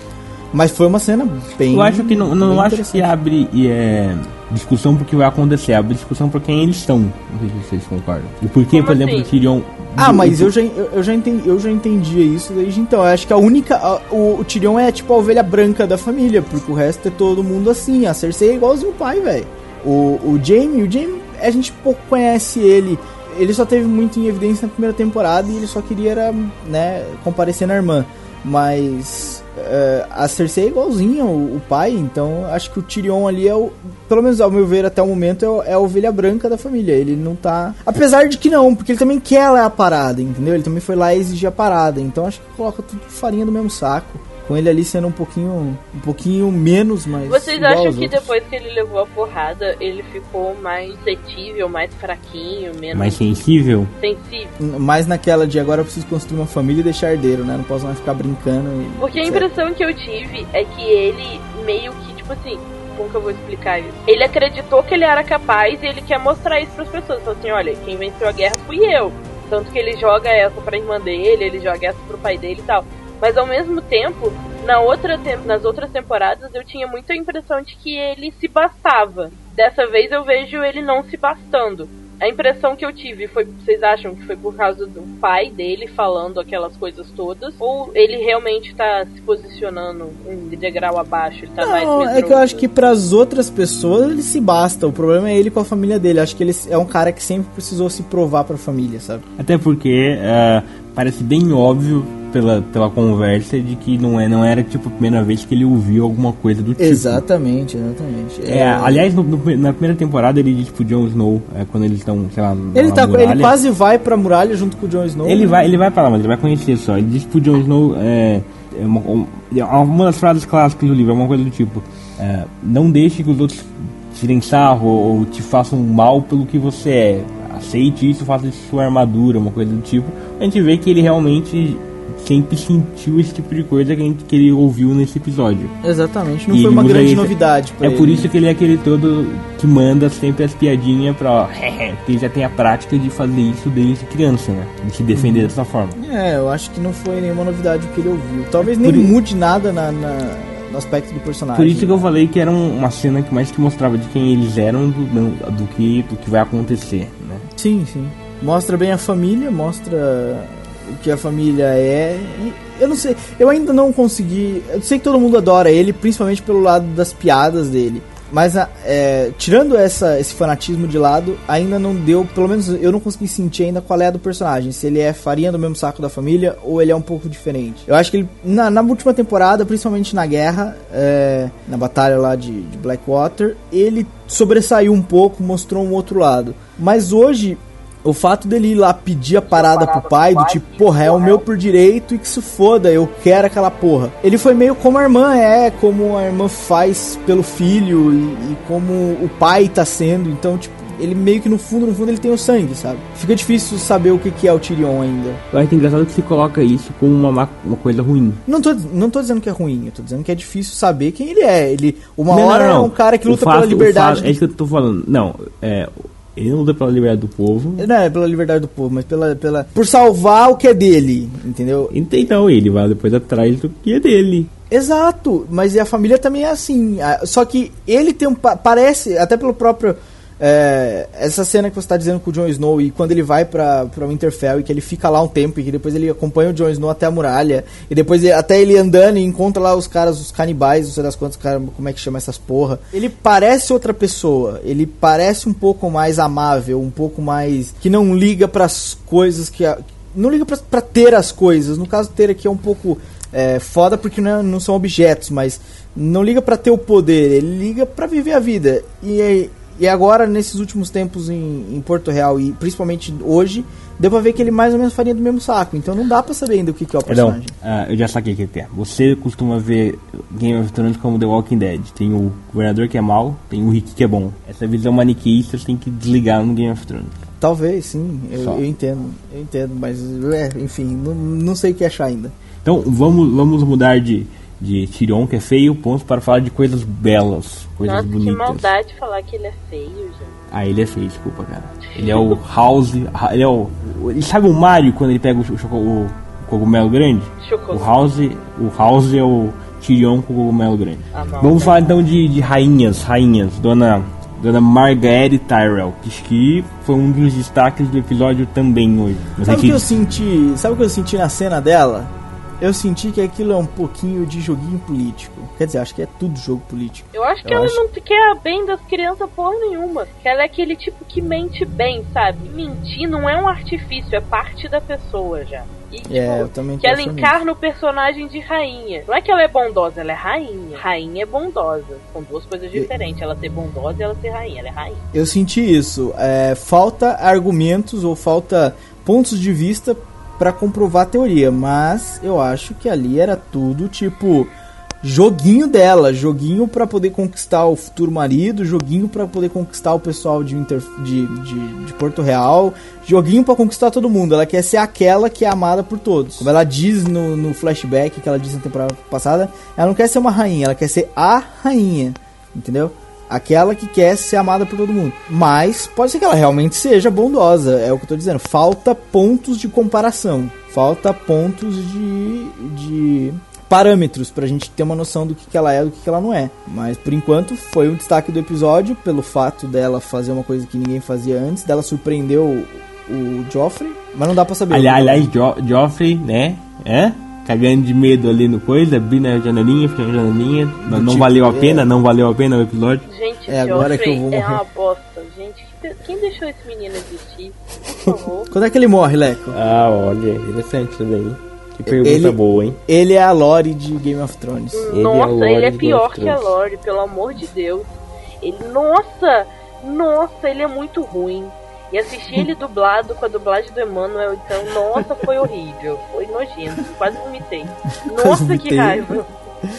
Mas foi uma cena bem. Eu acho que não, não acho que abre e é, discussão porque vai acontecer, abre discussão por quem eles são. Não sei se vocês concordam. E por que, por exemplo, assim? o Tyrion Ah, mas eu já, eu, já, entendi, eu já entendia isso desde então. Eu acho que a única. a- o, o Tyrion é tipo a ovelha branca da família, porque o resto é todo mundo assim. A Cersei é igualzinho o pai, velho. O, o Jaime, o Jaime, a gente pouco conhece ele. Ele só teve muito em evidência na primeira temporada e ele só queria, era, né, comparecer na irmã. Mas é, a Cersei é igualzinha o, o pai, então acho que o Tyrion ali é o. Pelo menos ao meu ver até o momento é, o- é a ovelha branca da família. Ele não tá. Apesar de que não, porque ele também quer lá a parada, entendeu? Ele também foi lá exigir a parada. Então acho que coloca tudo farinha do mesmo saco. Com ele ali sendo um pouquinho. um pouquinho menos, mas. Vocês igual acham aos que outros. depois que ele levou a porrada, ele ficou mais suscetível, mais fraquinho, menos Mais sensível? sensível? Mais naquela de agora eu preciso construir uma família e deixar herdeiro, né? Não posso mais ficar brincando. E... Porque a impressão que eu tive é que ele meio que, tipo assim, como que eu vou explicar isso? Ele acreditou que ele era capaz e ele quer mostrar isso pras pessoas. Falou assim, olha, quem venceu a guerra fui eu. Tanto que ele joga essa pra irmã dele, ele joga essa pro pai dele e tal. Mas ao mesmo tempo, na outra nas outras temporadas, eu tinha muita impressão de que ele se bastava. Dessa vez eu vejo ele não se bastando. A impressão que eu tive foi, vocês acham que foi por causa do pai dele falando aquelas coisas todas? Ou ele realmente tá se posicionando um degrau abaixo? Ele tá mais Não, é medroso? que eu acho que pras outras pessoas ele se basta. O problema é ele com a família dele. Acho que ele é um cara que sempre precisou se provar pra família, sabe? Até porque é, parece bem óbvio pela, pela conversa de que não, é, não era tipo a primeira vez que ele ouviu alguma coisa do tipo. Exatamente, exatamente. É, aliás, no- no- na primeira temporada ele diz pro Jon Snow, é, quando eles estão, sei lá, na ele, tá, muralha, ele quase vai pra muralha junto com o Jon Snow. Ele vai, ele vai pra lá, mas ele vai conhecer só. Ele diz pro Jon Snow, é, é uma, um- é uma das frases clássicas do livro, é uma coisa do tipo, é, não deixe que os outros tirem sarro ou te façam mal pelo que você é. Aceite isso, faça isso sua armadura, uma coisa do tipo. A gente vê que ele realmente sempre sentiu esse tipo de coisa que, gente, que ele ouviu nesse episódio. Exatamente, não E foi uma grande esse- novidade É ele. por isso que ele é aquele todo que manda sempre as piadinhas pra, ó, porque ele já tem a prática de fazer isso desde criança, né? De se defender Uhum. dessa forma. É, eu acho que não foi nenhuma novidade o que ele ouviu. Talvez nem Por mude nada na, na- no aspecto do personagem. Por isso que eu falei que era um- uma cena que mais que mostrava de quem eles eram do, do, que, do que vai acontecer, né? Sim, sim. Mostra bem a família, mostra que a família é. Eu não sei, eu ainda não consegui. Eu sei que todo mundo adora ele, principalmente pelo lado das piadas dele. Mas a- é, tirando essa, esse fanatismo de lado, ainda não deu, pelo menos eu não consegui sentir ainda qual é a do personagem. Se ele é farinha do mesmo saco da família ou ele é um pouco diferente. Eu acho que ele, na, na última temporada, principalmente na guerra, é, na batalha lá de, de Blackwater, ele sobressaiu um pouco, mostrou um outro lado. Mas hoje, o fato dele ir lá pedir a parada pro pai, do tipo, porra, é o meu por direito e que se foda, eu quero aquela porra. Ele foi meio como a irmã é, como a irmã faz pelo filho e, e como o pai tá sendo. Então, tipo, ele meio que no fundo, no fundo, ele tem o sangue, sabe? Fica difícil saber o que, que é o Tyrion ainda. Eu acho engraçado que se coloca isso como uma, ma- uma coisa ruim. Não tô, não tô dizendo que é ruim, eu tô dizendo que é difícil saber quem ele é. Ele, uma Não, não, hora é não. um cara que luta fato- pela liberdade. fato- é isso que eu tô falando. Não, é, ele não luta pela liberdade do povo. Não é pela liberdade do povo, mas pela, pela. Por salvar o que é dele, entendeu? Então ele vai depois atrás do que é dele. Exato, mas a família também é assim. Ah, Só que ele tem um. pa- Parece, até pelo próprio. É, essa cena que você está dizendo com o Jon Snow e quando ele vai pra Winterfell e que ele fica lá um tempo e que depois ele acompanha o Jon Snow até a muralha e depois ele- até ele andando e encontra lá os caras, os canibais, não sei das quantas, como é que chama essas porra. Ele parece outra pessoa, ele parece um pouco mais amável, um pouco mais. que não liga pras coisas que. a- não liga pra ter as coisas. No caso, ter aqui é um pouco é, foda porque não, é- não são objetos, mas não liga pra ter o poder, ele liga pra viver a vida. E, aí- e agora, nesses últimos tempos em, em Porto Real, e principalmente hoje, deu pra ver que ele mais ou menos faria do mesmo saco. Então não dá pra saber ainda o que, que é o personagem. ah, eu já saquei o que é. Você costuma ver Game of Thrones como The Walking Dead. Tem o governador que é mal, tem o Rick que é bom. Essa visão maniqueísta você tem que desligar no Game of Thrones. Talvez, sim, eu, eu entendo, eu entendo, mas é, enfim, não, não sei o que achar ainda. Então vamos, vamos mudar de, de Tyrion, que é feio, ponto, para falar de coisas belas, coisas Nossa, que bonitas. maldade falar que ele é feio, gente. Ah, ele é feio, desculpa, cara. Ele é o House. Ele é o. Ele sabe o Mario quando ele pega o, choco- o cogumelo grande? O. House. O House é o Tyrion com o cogumelo grande. Ah, não. Vamos falar então de, de rainhas, rainhas. Dona Dona Margaret Tyrell, que foi um dos destaques do episódio também hoje. Mas sabe o que eu senti? Sabe o que eu senti na cena dela? Eu senti que aquilo é um pouquinho de joguinho político. Quer dizer, acho que é tudo jogo político. Eu acho que eu ela acho... não quer bem das crianças porra nenhuma. Que ela é aquele tipo que mente bem, sabe? Mentir não é um artifício, é parte da pessoa já. E, tipo, é, eu também que ela encarna o personagem de rainha. Não é que ela é bondosa, ela é rainha. Rainha é bondosa. São duas coisas diferentes. Ela ser bondosa e ela ser rainha. Ela é rainha. Eu senti isso. É, falta argumentos ou falta pontos de vista para comprovar a teoria, mas eu acho que ali era tudo tipo joguinho dela, joguinho para poder conquistar o futuro marido, joguinho para poder conquistar o pessoal de, Inter, de, de, de Porto Real, joguinho para conquistar todo mundo. Ela quer ser aquela que é amada por todos. Como ela diz no, no flashback que ela disse na temporada passada, ela não quer ser uma rainha, ela quer ser a rainha, entendeu? Aquela que quer ser amada por todo mundo. Mas pode ser que ela realmente seja bondosa. É o que eu tô dizendo. Falta pontos de comparação. Falta pontos de, de parâmetros pra gente ter uma noção do que, que ela é do que, que ela não é. Mas por enquanto foi um destaque do episódio pelo fato dela fazer uma coisa que ninguém fazia antes, dela surpreendeu o, o Joffrey, mas não dá pra saber. Aliás, aliás jo Joffrey, né? É? Cagando de medo ali no coisa, abrindo a janelinha, ficando na janelinha. Não, não tipo, valeu a pena, é. não valeu a pena o episódio. Gente, é agora que eu vou morrer. é uma bosta, gente. Quem deixou esse menino existir? Por favor. Quando é que ele morre, Leco? Ah, olha, interessante também. Que pergunta ele, boa, hein? Ele é a Lore de Game of Thrones. Nossa, ele é, ele é pior que a Lore, pelo amor de Deus. Ele, nossa, nossa, ele é muito ruim. E assistir ele dublado com a dublagem do Emmanuel, então, nossa, foi horrível. Foi nojento. Quase vomitei. Nossa, que raiva.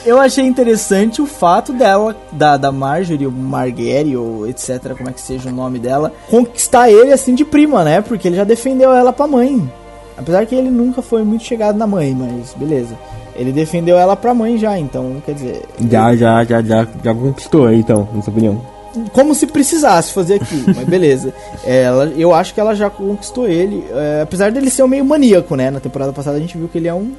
Eu achei interessante o fato dela, da, da Marjorie, ou Marguerite, ou etc, como é que seja o nome dela, conquistar ele assim de prima, né? Porque ele já defendeu ela pra mãe. Apesar que ele nunca foi muito chegado na mãe, mas beleza. Ele defendeu ela pra mãe já, então, quer dizer. Já, já, já, já, já conquistou, então, na sua opinião. Como se precisasse fazer aquilo, mas beleza. Ela, eu acho que ela já conquistou ele. É, apesar dele ser um meio maníaco, né? Na temporada passada a gente viu que ele é um,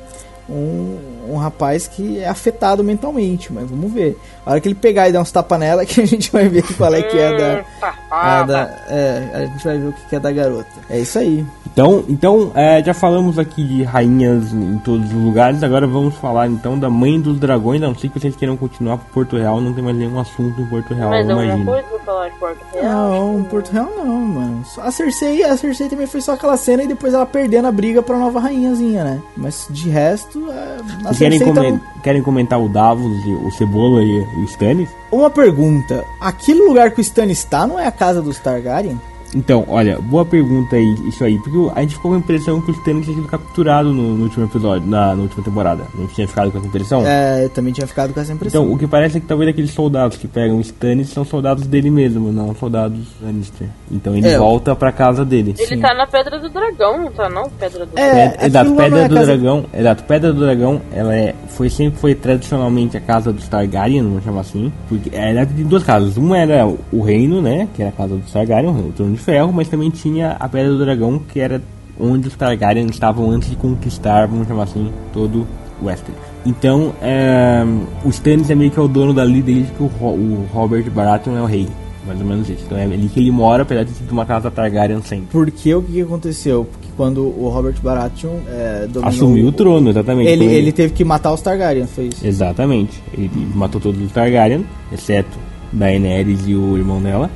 um, um rapaz que é afetado mentalmente, mas vamos ver. A hora que ele pegar e dar uns tapas nela, que a gente vai ver qual é que é da. A, da é, a gente vai ver o que é da garota. É isso aí. Então, então é, já falamos aqui de rainhas em todos os lugares, agora vamos falar então da mãe dos dragões. Não sei que vocês queiram continuar para Porto Real, não tem mais nenhum assunto em Porto Real, Mas imagino. coisa pra falar de Porto Real? Não, Porto Real não, mano. A Cersei, a Cersei também foi só aquela cena e depois ela perdendo a briga pra nova rainhazinha, né? Mas de resto, é, querem, coment tá... querem comentar o Davos, o Cebola e o Stannis? Uma pergunta: aquele lugar que o Stannis está não é a casa dos Targaryen? Então, olha, boa pergunta aí, isso aí, porque a gente ficou com a impressão que o Stannis tinha sido capturado no, no, último episódio, na, na última temporada. Não tinha ficado com essa impressão? É, eu também tinha ficado com essa impressão. Então, o que parece é que talvez aqueles soldados que pegam o Stannis são soldados dele mesmo, não soldados Lannister. Então ele é, volta pra casa dele. Ele Sim. tá na Pedra do Dragão, não tá não? Pedra do é, Dragão. exato, Pedra é do casa... Dragão, exato, Pedra do Dragão, ela é, foi, sempre foi tradicionalmente a casa dos Targaryen, vamos chamar assim, porque era de duas casas. Uma era o reino, né, que era a casa dos Targaryen, o trono de ferro, mas também tinha a Pedra do Dragão, que era onde os Targaryen estavam antes de conquistar, vamos chamar assim, todo o Westeros. Então, é, o Stannis é meio que é o dono dali desde que o, o Robert Baratheon é o rei. Mais ou menos isso. Então é ali que ele mora, apesar de ser uma casa Targaryen sempre. Porque o que aconteceu? Porque quando o Robert Baratheon é, dominou... Assumiu o trono, exatamente. Ele, ele teve que matar os Targaryen, foi isso? Exatamente. Ele matou todos os Targaryen, exceto Daenerys e o irmão dela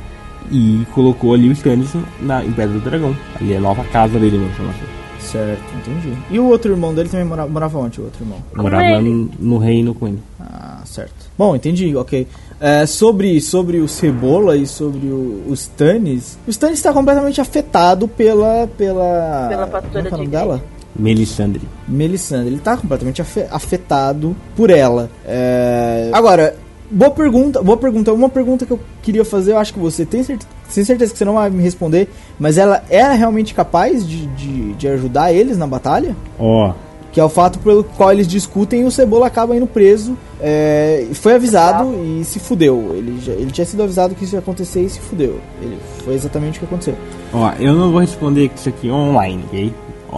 e colocou ali o Stannis na, em Pedra do Dragão. Ali é a nova casa dele, vamos chamar assim. Certo, entendi. E o outro irmão dele também morava, morava onde, o outro irmão? Morava no, no, reino com ele. Ah, certo. Bom, entendi, ok. É, sobre, sobre o Cebola e sobre o, o Stannis, o Stannis está completamente afetado pela... Pela, pela pastora é, é dela? Melisandre. Melisandre, ele está completamente afetado por ela. É... Agora, Boa pergunta, boa pergunta. Uma pergunta que eu queria fazer, eu acho que você tem certeza, tem certeza que você não vai me responder, mas ela era realmente capaz de, de, de ajudar eles na batalha? Ó. Oh. Que é o fato pelo qual eles discutem e o Cebola acaba indo preso. É, foi avisado e se fudeu. Ele, já, ele tinha sido avisado que isso ia acontecer e se fudeu. Ele, foi exatamente o que aconteceu. Ó, eu não vou responder isso aqui online, ok?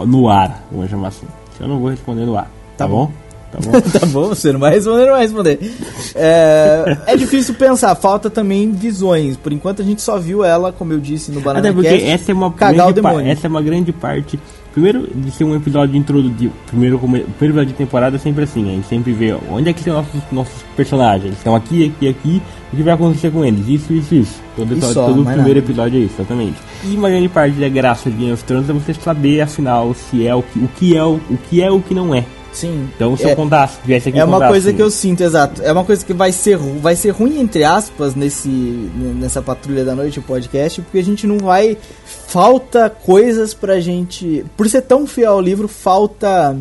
no ar, vamos chamar assim. Eu não vou responder no ar, tá, tá bom? Tá bom? tá bom, você não vai responder, não vai responder. É, é difícil pensar, falta também visões. Por enquanto a gente só viu ela, como eu disse no Banana Até porque Cast, essa é uma cagar o demônio. essa é uma grande parte. Primeiro, de ser um episódio introdutivo. Primeiro, primeiro episódio de temporada é sempre assim, a gente sempre vê onde é que estão nossos, nossos personagens. Eles estão aqui, aqui, aqui, o que vai acontecer com eles? Isso, isso, isso. Todo, episódio- só, todo o primeiro nada. episódio é isso, exatamente. E uma grande parte da graça de Game of Thrones é você saber, afinal, se é o que, o que é o, o que é o que não é. Sim. Então, se é, eu contasse, tivesse aqui é uma contasse, coisa que eu sinto, exato. É uma coisa que vai ser, vai ser ruim, entre aspas, nesse, nessa Patrulha da Noite, o podcast, porque a gente não vai. Falta coisas pra gente. Por ser tão fiel ao livro, falta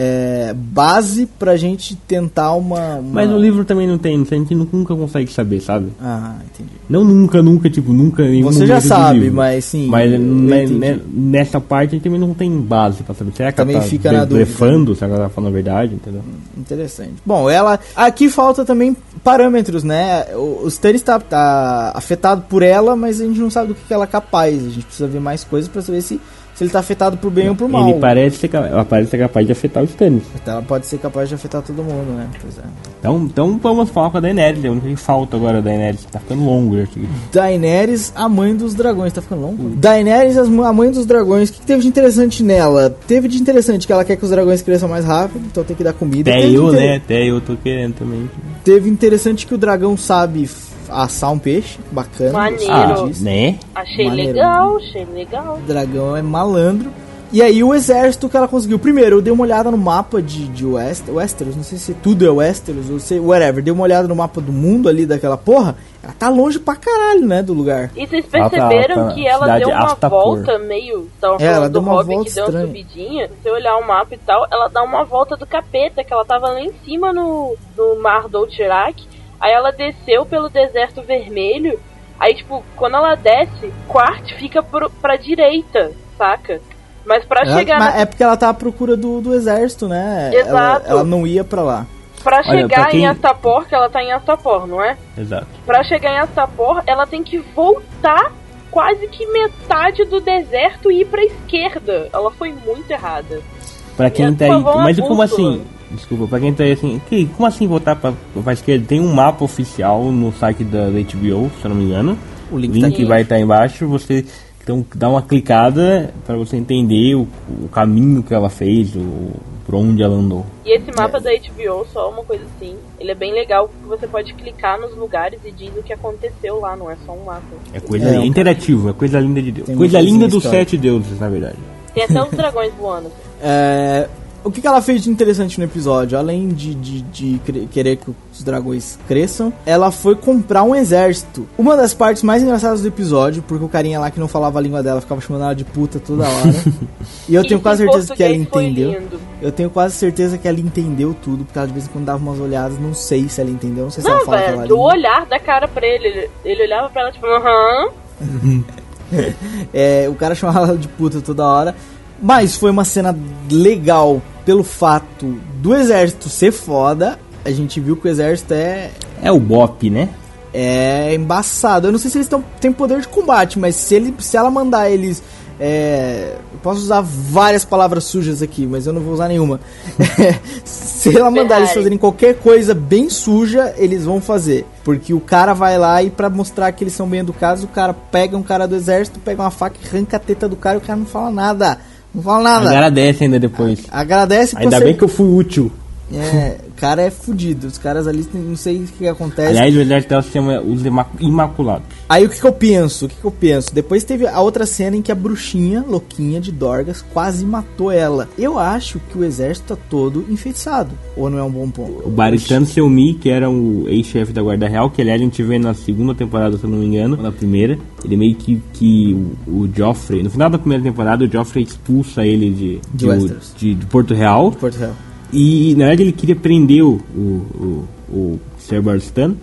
é, base pra gente tentar uma. uma- Mas no livro também não tem, a gente nunca consegue saber, sabe? Ah, entendi. Não nunca, nunca, tipo, nunca. Você já sabe, mas sim. Mas né, né, nessa parte a gente também não tem base pra saber. Será que Também ela tá fica na blefando? Será que ela tá falando a verdade? Entendeu? Interessante. Bom, ela. Aqui falta também parâmetros, né? O, o Stannis tá, tá afetado por ela, mas a gente não sabe do que, que ela é capaz. A gente precisa ver mais coisas pra saber se, se ele tá afetado por bem ou por mal. Ele parece ser, ela parece ser capaz de afetar os Stannis. Então ela pode ser capaz de afetar todo mundo, né? Pois é. Então, então vamos falar com a Daenerys. É a única que falta agora da Daenerys. Tá ficando longo aqui. Daenerys, a mãe dos dragões. Tá ficando longo? Daenerys, as ma- a mãe dos dragões. O que, que teve de interessante nela? Teve de interessante que ela quer que os dragões cresçam mais rápido, então tem que dar comida. Até eu, inter- né? Até eu tô querendo também. Teve interessante que o dragão sabe assar um peixe. Bacana. Maneiro. Ah, né? Achei Maneiro. legal, achei legal. O dragão é malandro. E aí o exército que ela conseguiu. Primeiro, eu dei uma olhada no mapa de, de West, Westeros, não sei se tudo é Westeros, ou se whatever. Dei uma olhada no mapa do mundo ali daquela porra. Ela tá longe pra caralho, né, do lugar. E vocês Ela tá- perceberam ela tá que ela deu uma volta meio. Tava É, ela falando deu do uma Hobbit volta que deu uma subidinha. Se você olhar o mapa e tal, ela dá uma volta do capeta, que ela tava lá em cima no, no mar do Tirak. Aí ela desceu pelo deserto vermelho. Aí, tipo, quando ela desce, Quart fica pro, pra direita, saca? Mas pra Ela- chegar, mas na- É porque ela tá à procura do, do exército, né? Exato. Ela, ela não ia pra lá. pra Olha, chegar pra quem- em Astapor, que ela tá em Astapor, não é? Exato. Pra chegar em Astapor, ela tem que voltar quase que metade do deserto e ir pra esquerda. Ela foi muito errada. Pra quem É, tá aí. favor, Mas como assim? Desculpa, pra quem tá aí assim. Que, como assim voltar pra, pra esquerda? Tem um mapa oficial no site da, da HBO, se eu não me engano. O link link tá vai estar embaixo. Você então dá uma clicada pra você entender o, o caminho que ela fez, o, por onde ela andou. E esse mapa da HBO, só uma coisa assim, ele é bem legal porque você pode clicar nos lugares e diz o que aconteceu lá, não é só um mapa. É coisa É, é, interativo, é coisa linda de Deus. Tem Coisa linda dos sete deuses, na verdade. Tem até os dragões voando. É, o que, que ela fez de interessante no episódio? Além de, de, de querer que os dragões cresçam, ela foi comprar um exército. Uma das partes mais engraçadas do episódio, porque o carinha lá que não falava a língua dela ficava chamando ela de puta toda hora. e eu tenho E quase certeza que ela entendeu. Eu tenho quase certeza que ela entendeu tudo, porque ela de vez em quando dava umas olhadas, não sei se ela entendeu, não sei se ela Não, fala aquela velho, o língua. olhar da cara pra ele, ele, ele olhava pra ela tipo, aham. É, o cara chamava ela de puta toda hora. Mas foi uma cena legal pelo fato do exército ser foda. A gente viu que o exército é, É o Bop, né? é embaçado. Eu não sei se eles tão, têm poder de combate, mas se, ele, se ela mandar eles. É, eu posso usar várias palavras sujas aqui, mas eu não vou usar nenhuma. se ela mandar eles fazerem qualquer coisa bem suja, eles vão fazer. Porque o cara vai lá e pra mostrar que eles são bem educados, o cara pega um cara do exército, pega uma faca e arranca a teta do cara e o cara não fala nada. Não fala nada. Agradece ainda depois. Agradece Ainda ser- bem que eu fui útil. É, o cara é fudido. Os caras ali, não sei o que, que acontece. Aliás, o exército dela se chama os Ima- Imaculados. Aí o que, que eu penso? O que, que eu penso? Depois teve a outra cena em que a bruxinha louquinha de Dorgas quase matou ela. Eu acho que o exército tá todo enfeitiçado. Ou não é um bom ponto? O Baristano Selmy, que era o ex-chefe da Guarda Real, que aliás a gente vê na segunda temporada, se eu não me engano, ou na primeira. Ele meio que, que o, o Joffrey, no final da primeira temporada, o Joffrey expulsa ele de, De de, de Porto Real. Porto Real. E na verdade ele queria prender o, o, o, o Ser Baristan.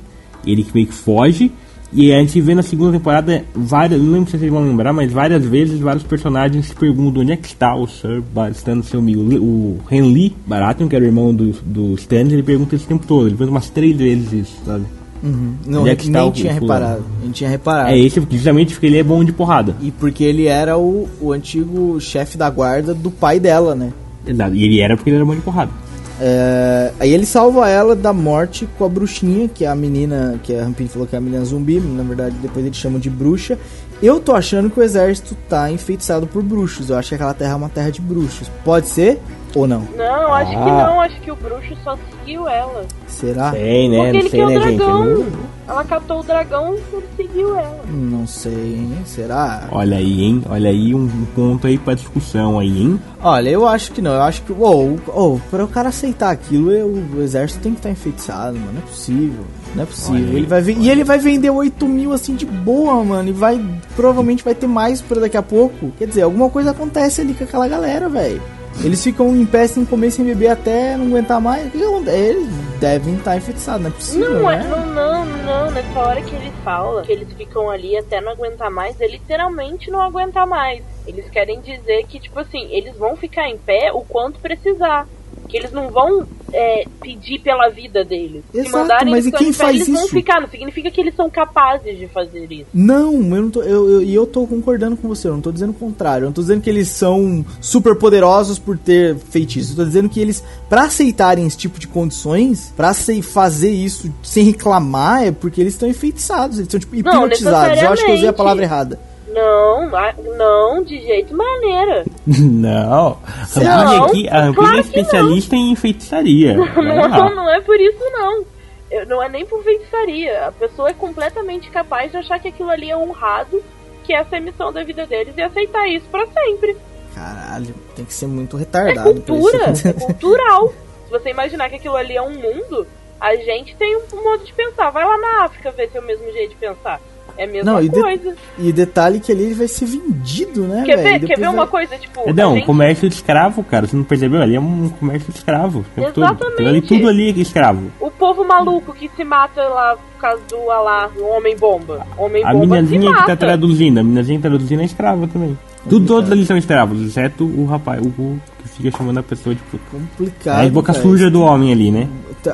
Ele que meio que foge. E a gente vê na segunda temporada várias, não lembro se vocês vão lembrar, mas várias vezes vários personagens se perguntam onde é que está o Sir Baristan, seu amigo. O Henry Baratheon, que era o irmão do, do Stannis, ele pergunta isso o tempo todo. Ele pergunta umas três vezes isso, sabe? Uhum. Não, Onde é que está nem o- tinha o reparado. Nem tinha reparado. É esse, justamente porque ele é bom de porrada. E porque ele era o, o antigo chefe da guarda do pai dela, né? E ele era porque ele era bom de porrada. É, aí ele salva ela da morte com a bruxinha, que é a menina, que a Rampini falou que é a menina zumbi, na verdade depois eles chamam de bruxa. Eu tô achando que o exército tá enfeitiçado por bruxos. Eu acho que aquela terra é uma terra de bruxos. Pode ser ou não? Não, acho que Ah. não. Acho que o bruxo só seguiu ela. Será? Sei, né? Porque Não ele sei, quer o né, gente? dragão. Não- Ela catou o dragão e ele seguiu ela. Não sei, hein? Será? Olha aí, hein? Olha aí um ponto aí pra discussão aí, hein? Olha, eu acho que não. Eu acho que. Ou, ou pra o cara aceitar aquilo, eu- o exército tem que estar enfeitiçado, mano. Não é possível. Não é possível. Aí. Ele vai e ele vai vender 8 mil assim de boa, mano. E vai. Provavelmente vai ter mais pra daqui a pouco. Quer dizer, alguma coisa acontece ali com aquela galera, velho. Eles ficam em pé sem comer, sem beber até não aguentar mais. Eles devem estar enfeitiçados, não é possível. Não, é, né? não, não, não. Nessa hora que ele fala que eles ficam ali até não aguentar mais, é literalmente não aguentar mais. Eles querem dizer que, tipo assim, eles vão ficar em pé o quanto precisar. Que eles não vão é, pedir pela vida deles. Exato, Se mandarem mas e quem faz eles vão isso? ficar. Não significa que eles são capazes de fazer isso. Não, eu não tô. Eu, eu, e eu tô concordando com você, eu não tô dizendo o contrário. Eu não tô dizendo que eles são super poderosos por ter feitiço. Eu tô dizendo que eles, pra aceitarem esse tipo de condições, pra fazer isso sem reclamar, é porque eles estão enfeitiçados, eles estão tipo Não, hipnotizados. Eu acho que eu usei a palavra errada. Não, não, de jeito maneira. Não. A Não, Rampini aqui, a Rampini claro é não. especialista em feitiçaria. Não, lá. não é por isso não. Eu- Não é nem por feitiçaria. A pessoa é completamente capaz de achar que aquilo ali é honrado, que essa é a missão da vida deles e aceitar isso pra sempre. Caralho, tem que ser muito É retardado. pra cultura, isso. é cultural. Se você imaginar que aquilo ali é um mundo, a gente tem um modo de pensar. Vai lá na África ver se é o mesmo jeito de pensar. É a mesma Não, e de- coisa. E detalhe que ali ele vai ser vendido, né, Quer ver, quer ver vai- uma coisa, tipo... a Não, gente- comércio de escravo, cara. Você não percebeu? Ali é um comércio de escravo. todo. Exatamente. Ali, tudo ali é escravo. O povo maluco que se mata lá por causa do Alá, o Homem-Bomba. A Homem-Bomba se minazinha que tá traduzindo, a minazinha que tá traduzindo é escrava também. Tudo todos ali são escravos, exceto o rapaz, o, o que fica chamando a pessoa de puta. Complicado. É a boca suja do homem ali, né?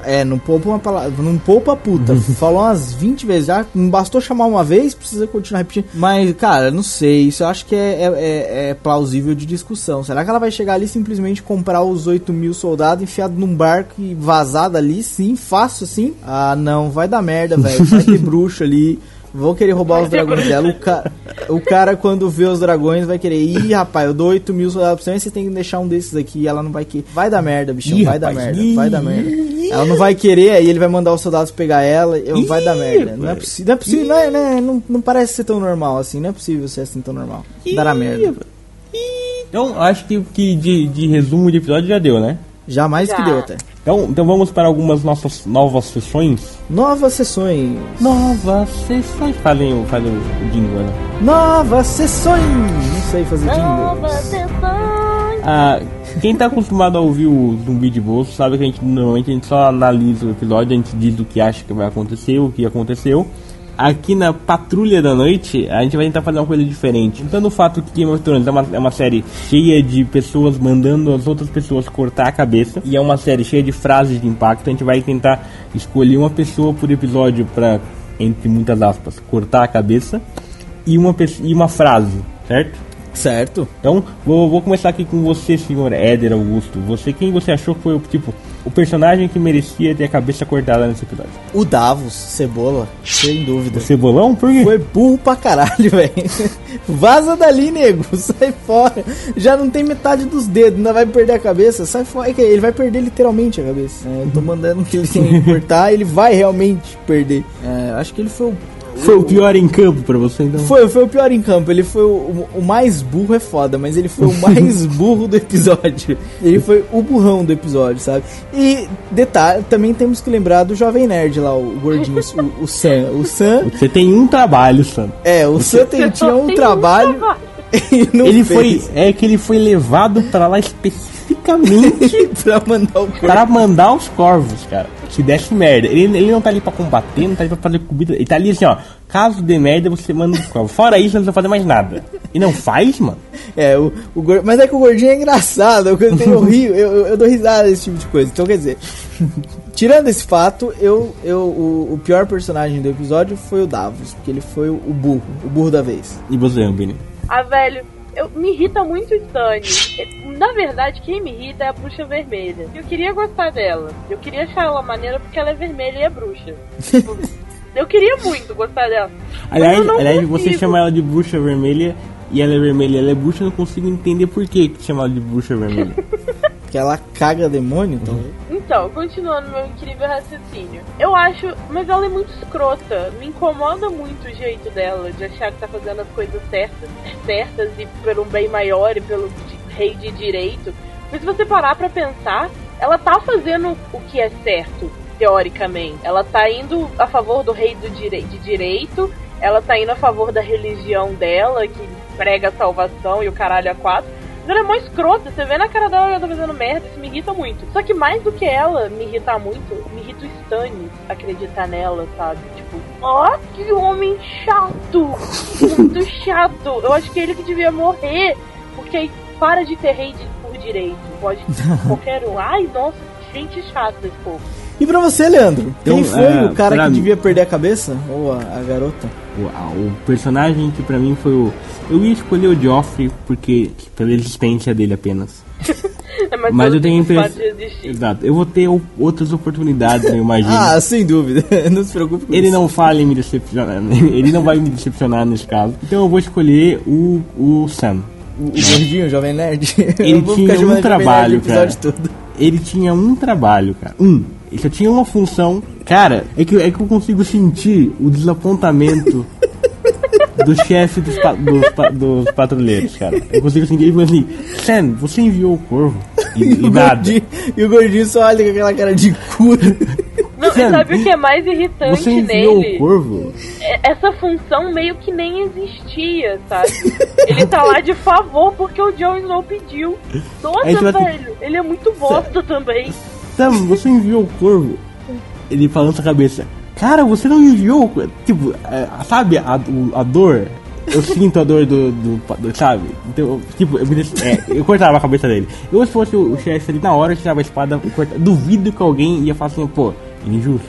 É, não poupa uma palavra, não poupa puta. Falou umas 20 vezes já, não bastou chamar uma vez, precisa continuar repetindo. Mas, cara, não sei, isso eu acho que é, é- é- é plausível de discussão. Será que ela vai chegar ali simplesmente comprar os 8 mil soldados enfiado num barco e vazar dali, sim, fácil assim? Ah, não, vai dar merda, velho. Vai ter bruxo ali. Vão querer roubar os dragões dela. O, ca- o cara, quando vê os dragões, vai querer. Ih, rapaz, eu dou 8 mil soldados pra você, você tem que deixar um desses aqui. E ela não vai querer. Vai dar merda, bichão. Ih, vai dar rapaz. merda. Vai dar merda. Ela não vai querer, aí ele vai mandar os soldados pegar ela. Eu, vai dar merda. Não é possível. Não é possível. Não, é, né, não, não parece ser tão normal assim. Não é possível ser assim tão normal. Dará merda. Então, acho que, que de, de resumo de episódio já deu, né? Já mais Já. que deu até. Então, então vamos para algumas nossas novas sessões. Novas sessões. Novas sessões. Fazem, o- fazem o jingle, né? Novas sessões. Não sei fazer Nova jingles. sessão. Ah, quem tá acostumado a ouvir o Zumbi de Bolso sabe que a gente normalmente a gente só analisa o episódio, a gente diz o que acha que vai acontecer, o que aconteceu. Aqui na Patrulha da Noite, a gente vai tentar fazer uma coisa diferente. Então, o fato que Game of Thrones é uma, é uma série cheia de pessoas mandando as outras pessoas cortar a cabeça, e é uma série cheia de frases de impacto, a gente vai tentar escolher uma pessoa por episódio pra, entre muitas aspas, cortar a cabeça, e uma, e uma frase, certo? Certo. Então, vou, vou começar aqui com você, senhor Éder Augusto. Você, quem você achou que foi o tipo o personagem que merecia ter a cabeça cortada nesse episódio? O Davos, Cebola, sem dúvida. O Cebolão? Por quê? Foi burro pra caralho, velho. Vaza dali, nego. Sai fora. Já não tem metade dos dedos, ainda vai perder a cabeça. Sai fora. É que Ele vai perder literalmente a cabeça. É, eu tô mandando que ele tem que cortar, ele vai realmente perder. É, acho que ele foi o. Foi o pior em campo pra você, então? Foi, foi o pior em campo. Ele foi o, o mais burro, é foda, mas ele foi o mais burro do episódio. Ele foi o burrão do episódio, sabe? E detalhe, também temos que lembrar do Jovem Nerd lá, o gordinho, o, o Sam. O Sam, Você tem um trabalho, Sam. é, o Sam tem- tinha um Tem trabalho. e não Ele fez. foi. É que ele foi levado pra lá especificamente pra mandar para mandar os corvos, cara. Se desse merda. Ele, ele não tá ali pra combater, não tá ali pra fazer comida. Ele tá ali assim, ó. Caso dê merda, você manda os corvos. Fora isso, não precisa fazer mais nada. E não faz, mano. É, o, o mas é que o gordinho é engraçado, eu, eu, eu rio, eu, eu- dou risada desse tipo de coisa. Então, quer dizer, tirando esse fato, eu, eu, o, o pior personagem do episódio foi o Davos, porque ele foi o, o burro, o burro da vez. E você, Ambini? Ah, velho, eu, me irrita muito o Stannis. É, Na verdade, quem me irrita é a bruxa vermelha. Eu queria gostar dela. Eu queria achar ela maneira porque ela é vermelha e é bruxa. Tipo, eu queria muito gostar dela. Aliás, aliás você chama ela de bruxa vermelha e ela é vermelha, ela é bruxa, eu não consigo entender por que que chama ela de bruxa vermelha. Que ela caga demônio, talvez. Então, continuando meu incrível raciocínio. Eu acho, mas ela é muito escrota. Me incomoda muito o jeito dela de achar que tá fazendo as coisas certas, certas e pelo bem maior e pelo rei de direito. Mas se você parar pra pensar, ela tá fazendo o que é certo, teoricamente. Ela tá indo a favor do rei do direi de direito, ela tá indo a favor da religião dela, que prega a salvação e o caralho a quatro. Mas ela é mó escrota, você vê na cara dela que ela tá fazendo merda, isso me irrita muito. Só que mais do que ela me irritar muito, me irrita o Stannis acreditar nela, sabe? Tipo, ó, que homem chato! Muito chato! Eu acho que é ele que devia morrer, porque aí para de ter rei por direito. Pode qualquer um. Ai, nossa, gente chata esse povo. E pra você, Leandro? Quem Então, foi é, o cara que mim- devia perder a cabeça? Ou a, a garota? o, a- o personagem que pra mim foi o. Eu ia escolher o Joffrey porque. pela existência dele apenas. É Mas pelo eu tenho a impressão. Exato, eu vou ter o- outras oportunidades, eu imagino. Ah, sem dúvida. não se preocupe com Ele isso. não fala em me decepcionar, ele não vai me decepcionar nesse caso. Então eu vou escolher o, o Sam. O, o gordinho, o jovem nerd. Ele tinha um trabalho, cara. todo. Ele tinha um trabalho, cara. Um. Só tinha uma função. Cara, é que, é que eu consigo sentir o desapontamento do chefe dos, pa- dos, pa- dos patrulheiros, cara. Eu consigo sentir ele falando assim: Sam, você enviou o corvo. E, E e o, nada. gordinho, e o gordinho só olha com aquela cara de cu. Não, Sam, sabe o que é mais irritante Você enviou nele? o corvo? É- essa função meio que nem existia, sabe? Ele tá lá de favor porque o Jon Snow pediu. Nossa, velho, ele é muito bosta também. Sam, você enviou o corvo? Ele balança a cabeça. Cara, você não enviou? Tipo, é, sabe a, a dor? Eu sinto a dor do, do, do- sabe? Então, tipo, eu, é, eu cortava a cabeça dele. Eu, se fosse o, o chefe ali, na hora eu tirava a espada e cortava. Duvido que alguém ia falar assim, pô, injusto.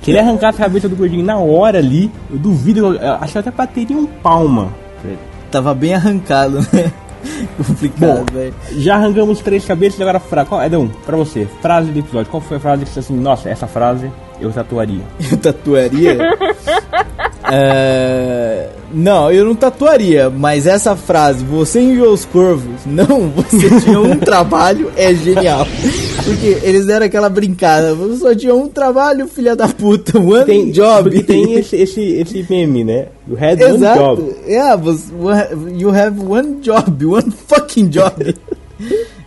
Queria arrancar a cabeça do gordinho na hora ali. Eu duvido, eu, eu acho que até bateria um palma. ele. Tava bem arrancado, né? Complicado, velho. Já arrancamos três cabeças, agora frase. Qual, Edão, pra você, frase do episódio. Qual foi a frase que você assim, nossa, essa frase eu tatuaria? Eu tatuaria? É, Não, eu não tatuaria, mas essa frase, você enviou os corvos, não, você tinha um trabalho, é genial. Porque eles deram aquela brincada, você só tinha um trabalho, filha da puta, one Tem job. Porque tem esse, esse, esse meme, né? You had one Exato. job. Yeah, você- you have one job, one fucking job.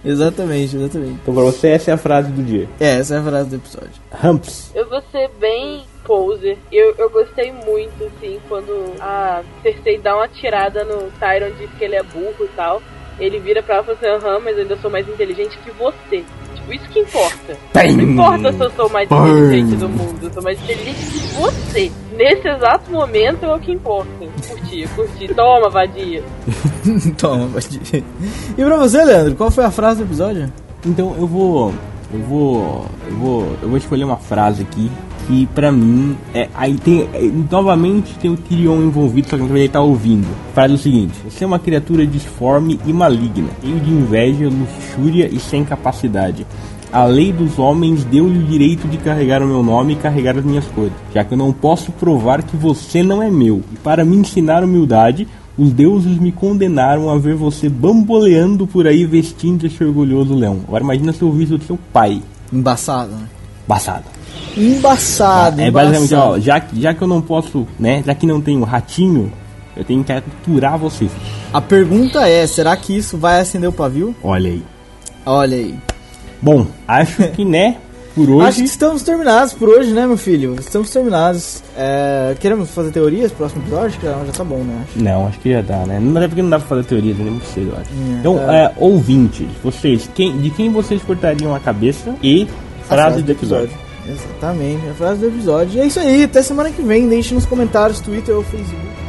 exatamente, exatamente. Então pra você essa é a frase do dia. É, essa é a frase do episódio. Humps. Eu vou ser bem poser. Eu, eu gostei muito, assim, quando a Cersei dá uma tirada no Tyron, diz que ele é burro e tal. Ele vira pra ela e fala assim, aham, mas eu ainda sou mais inteligente que você. Tipo, isso que importa. Não importa se eu sou mais inteligente do mundo, eu sou mais inteligente que você. Nesse exato momento é o que importa. Curti, curti. Toma, vadia. Toma, pode E pra você, Leandro, qual foi a frase do episódio? Então eu vou. Eu vou. Eu vou. Eu vou escolher uma frase aqui que pra mim é. Aí tem. é, novamente tem o Tyrion envolvido, só que ele tá ouvindo. É o seguinte: Você é uma criatura disforme e maligna, cheio de inveja, luxúria e sem capacidade. A lei dos homens deu-lhe o direito de carregar o meu nome e carregar as minhas coisas, já que eu não posso provar que você não é meu. E para me ensinar humildade, os deuses me condenaram a ver você bamboleando por aí vestindo esse orgulhoso leão. Agora imagina se eu visse o seu pai. Embaçado, né? Baçado. Embaçado, É basicamente, embaçado. ó, já, que- já que eu não posso, né? Já que não tenho ratinho, eu tenho que capturar você. A pergunta é, será que isso vai acender o pavio? Olha aí. Olha aí. Bom, acho que, né? Por Acho hoje. que estamos terminados por hoje, né, meu filho? Estamos terminados. É, queremos fazer teorias pro próximo episódio? Acho que já, tá bom, né? Acho. Não, acho que já dá, né? Não é porque não dá pra fazer teoria, né? muito cedo, eu acho. É, então, é. é, ouvintes, vocês, quem, de quem vocês cortariam a cabeça e frase do episódio? Exatamente, a frase do episódio. E é isso aí, até semana que vem. Deixe nos comentários, Twitter ou Facebook.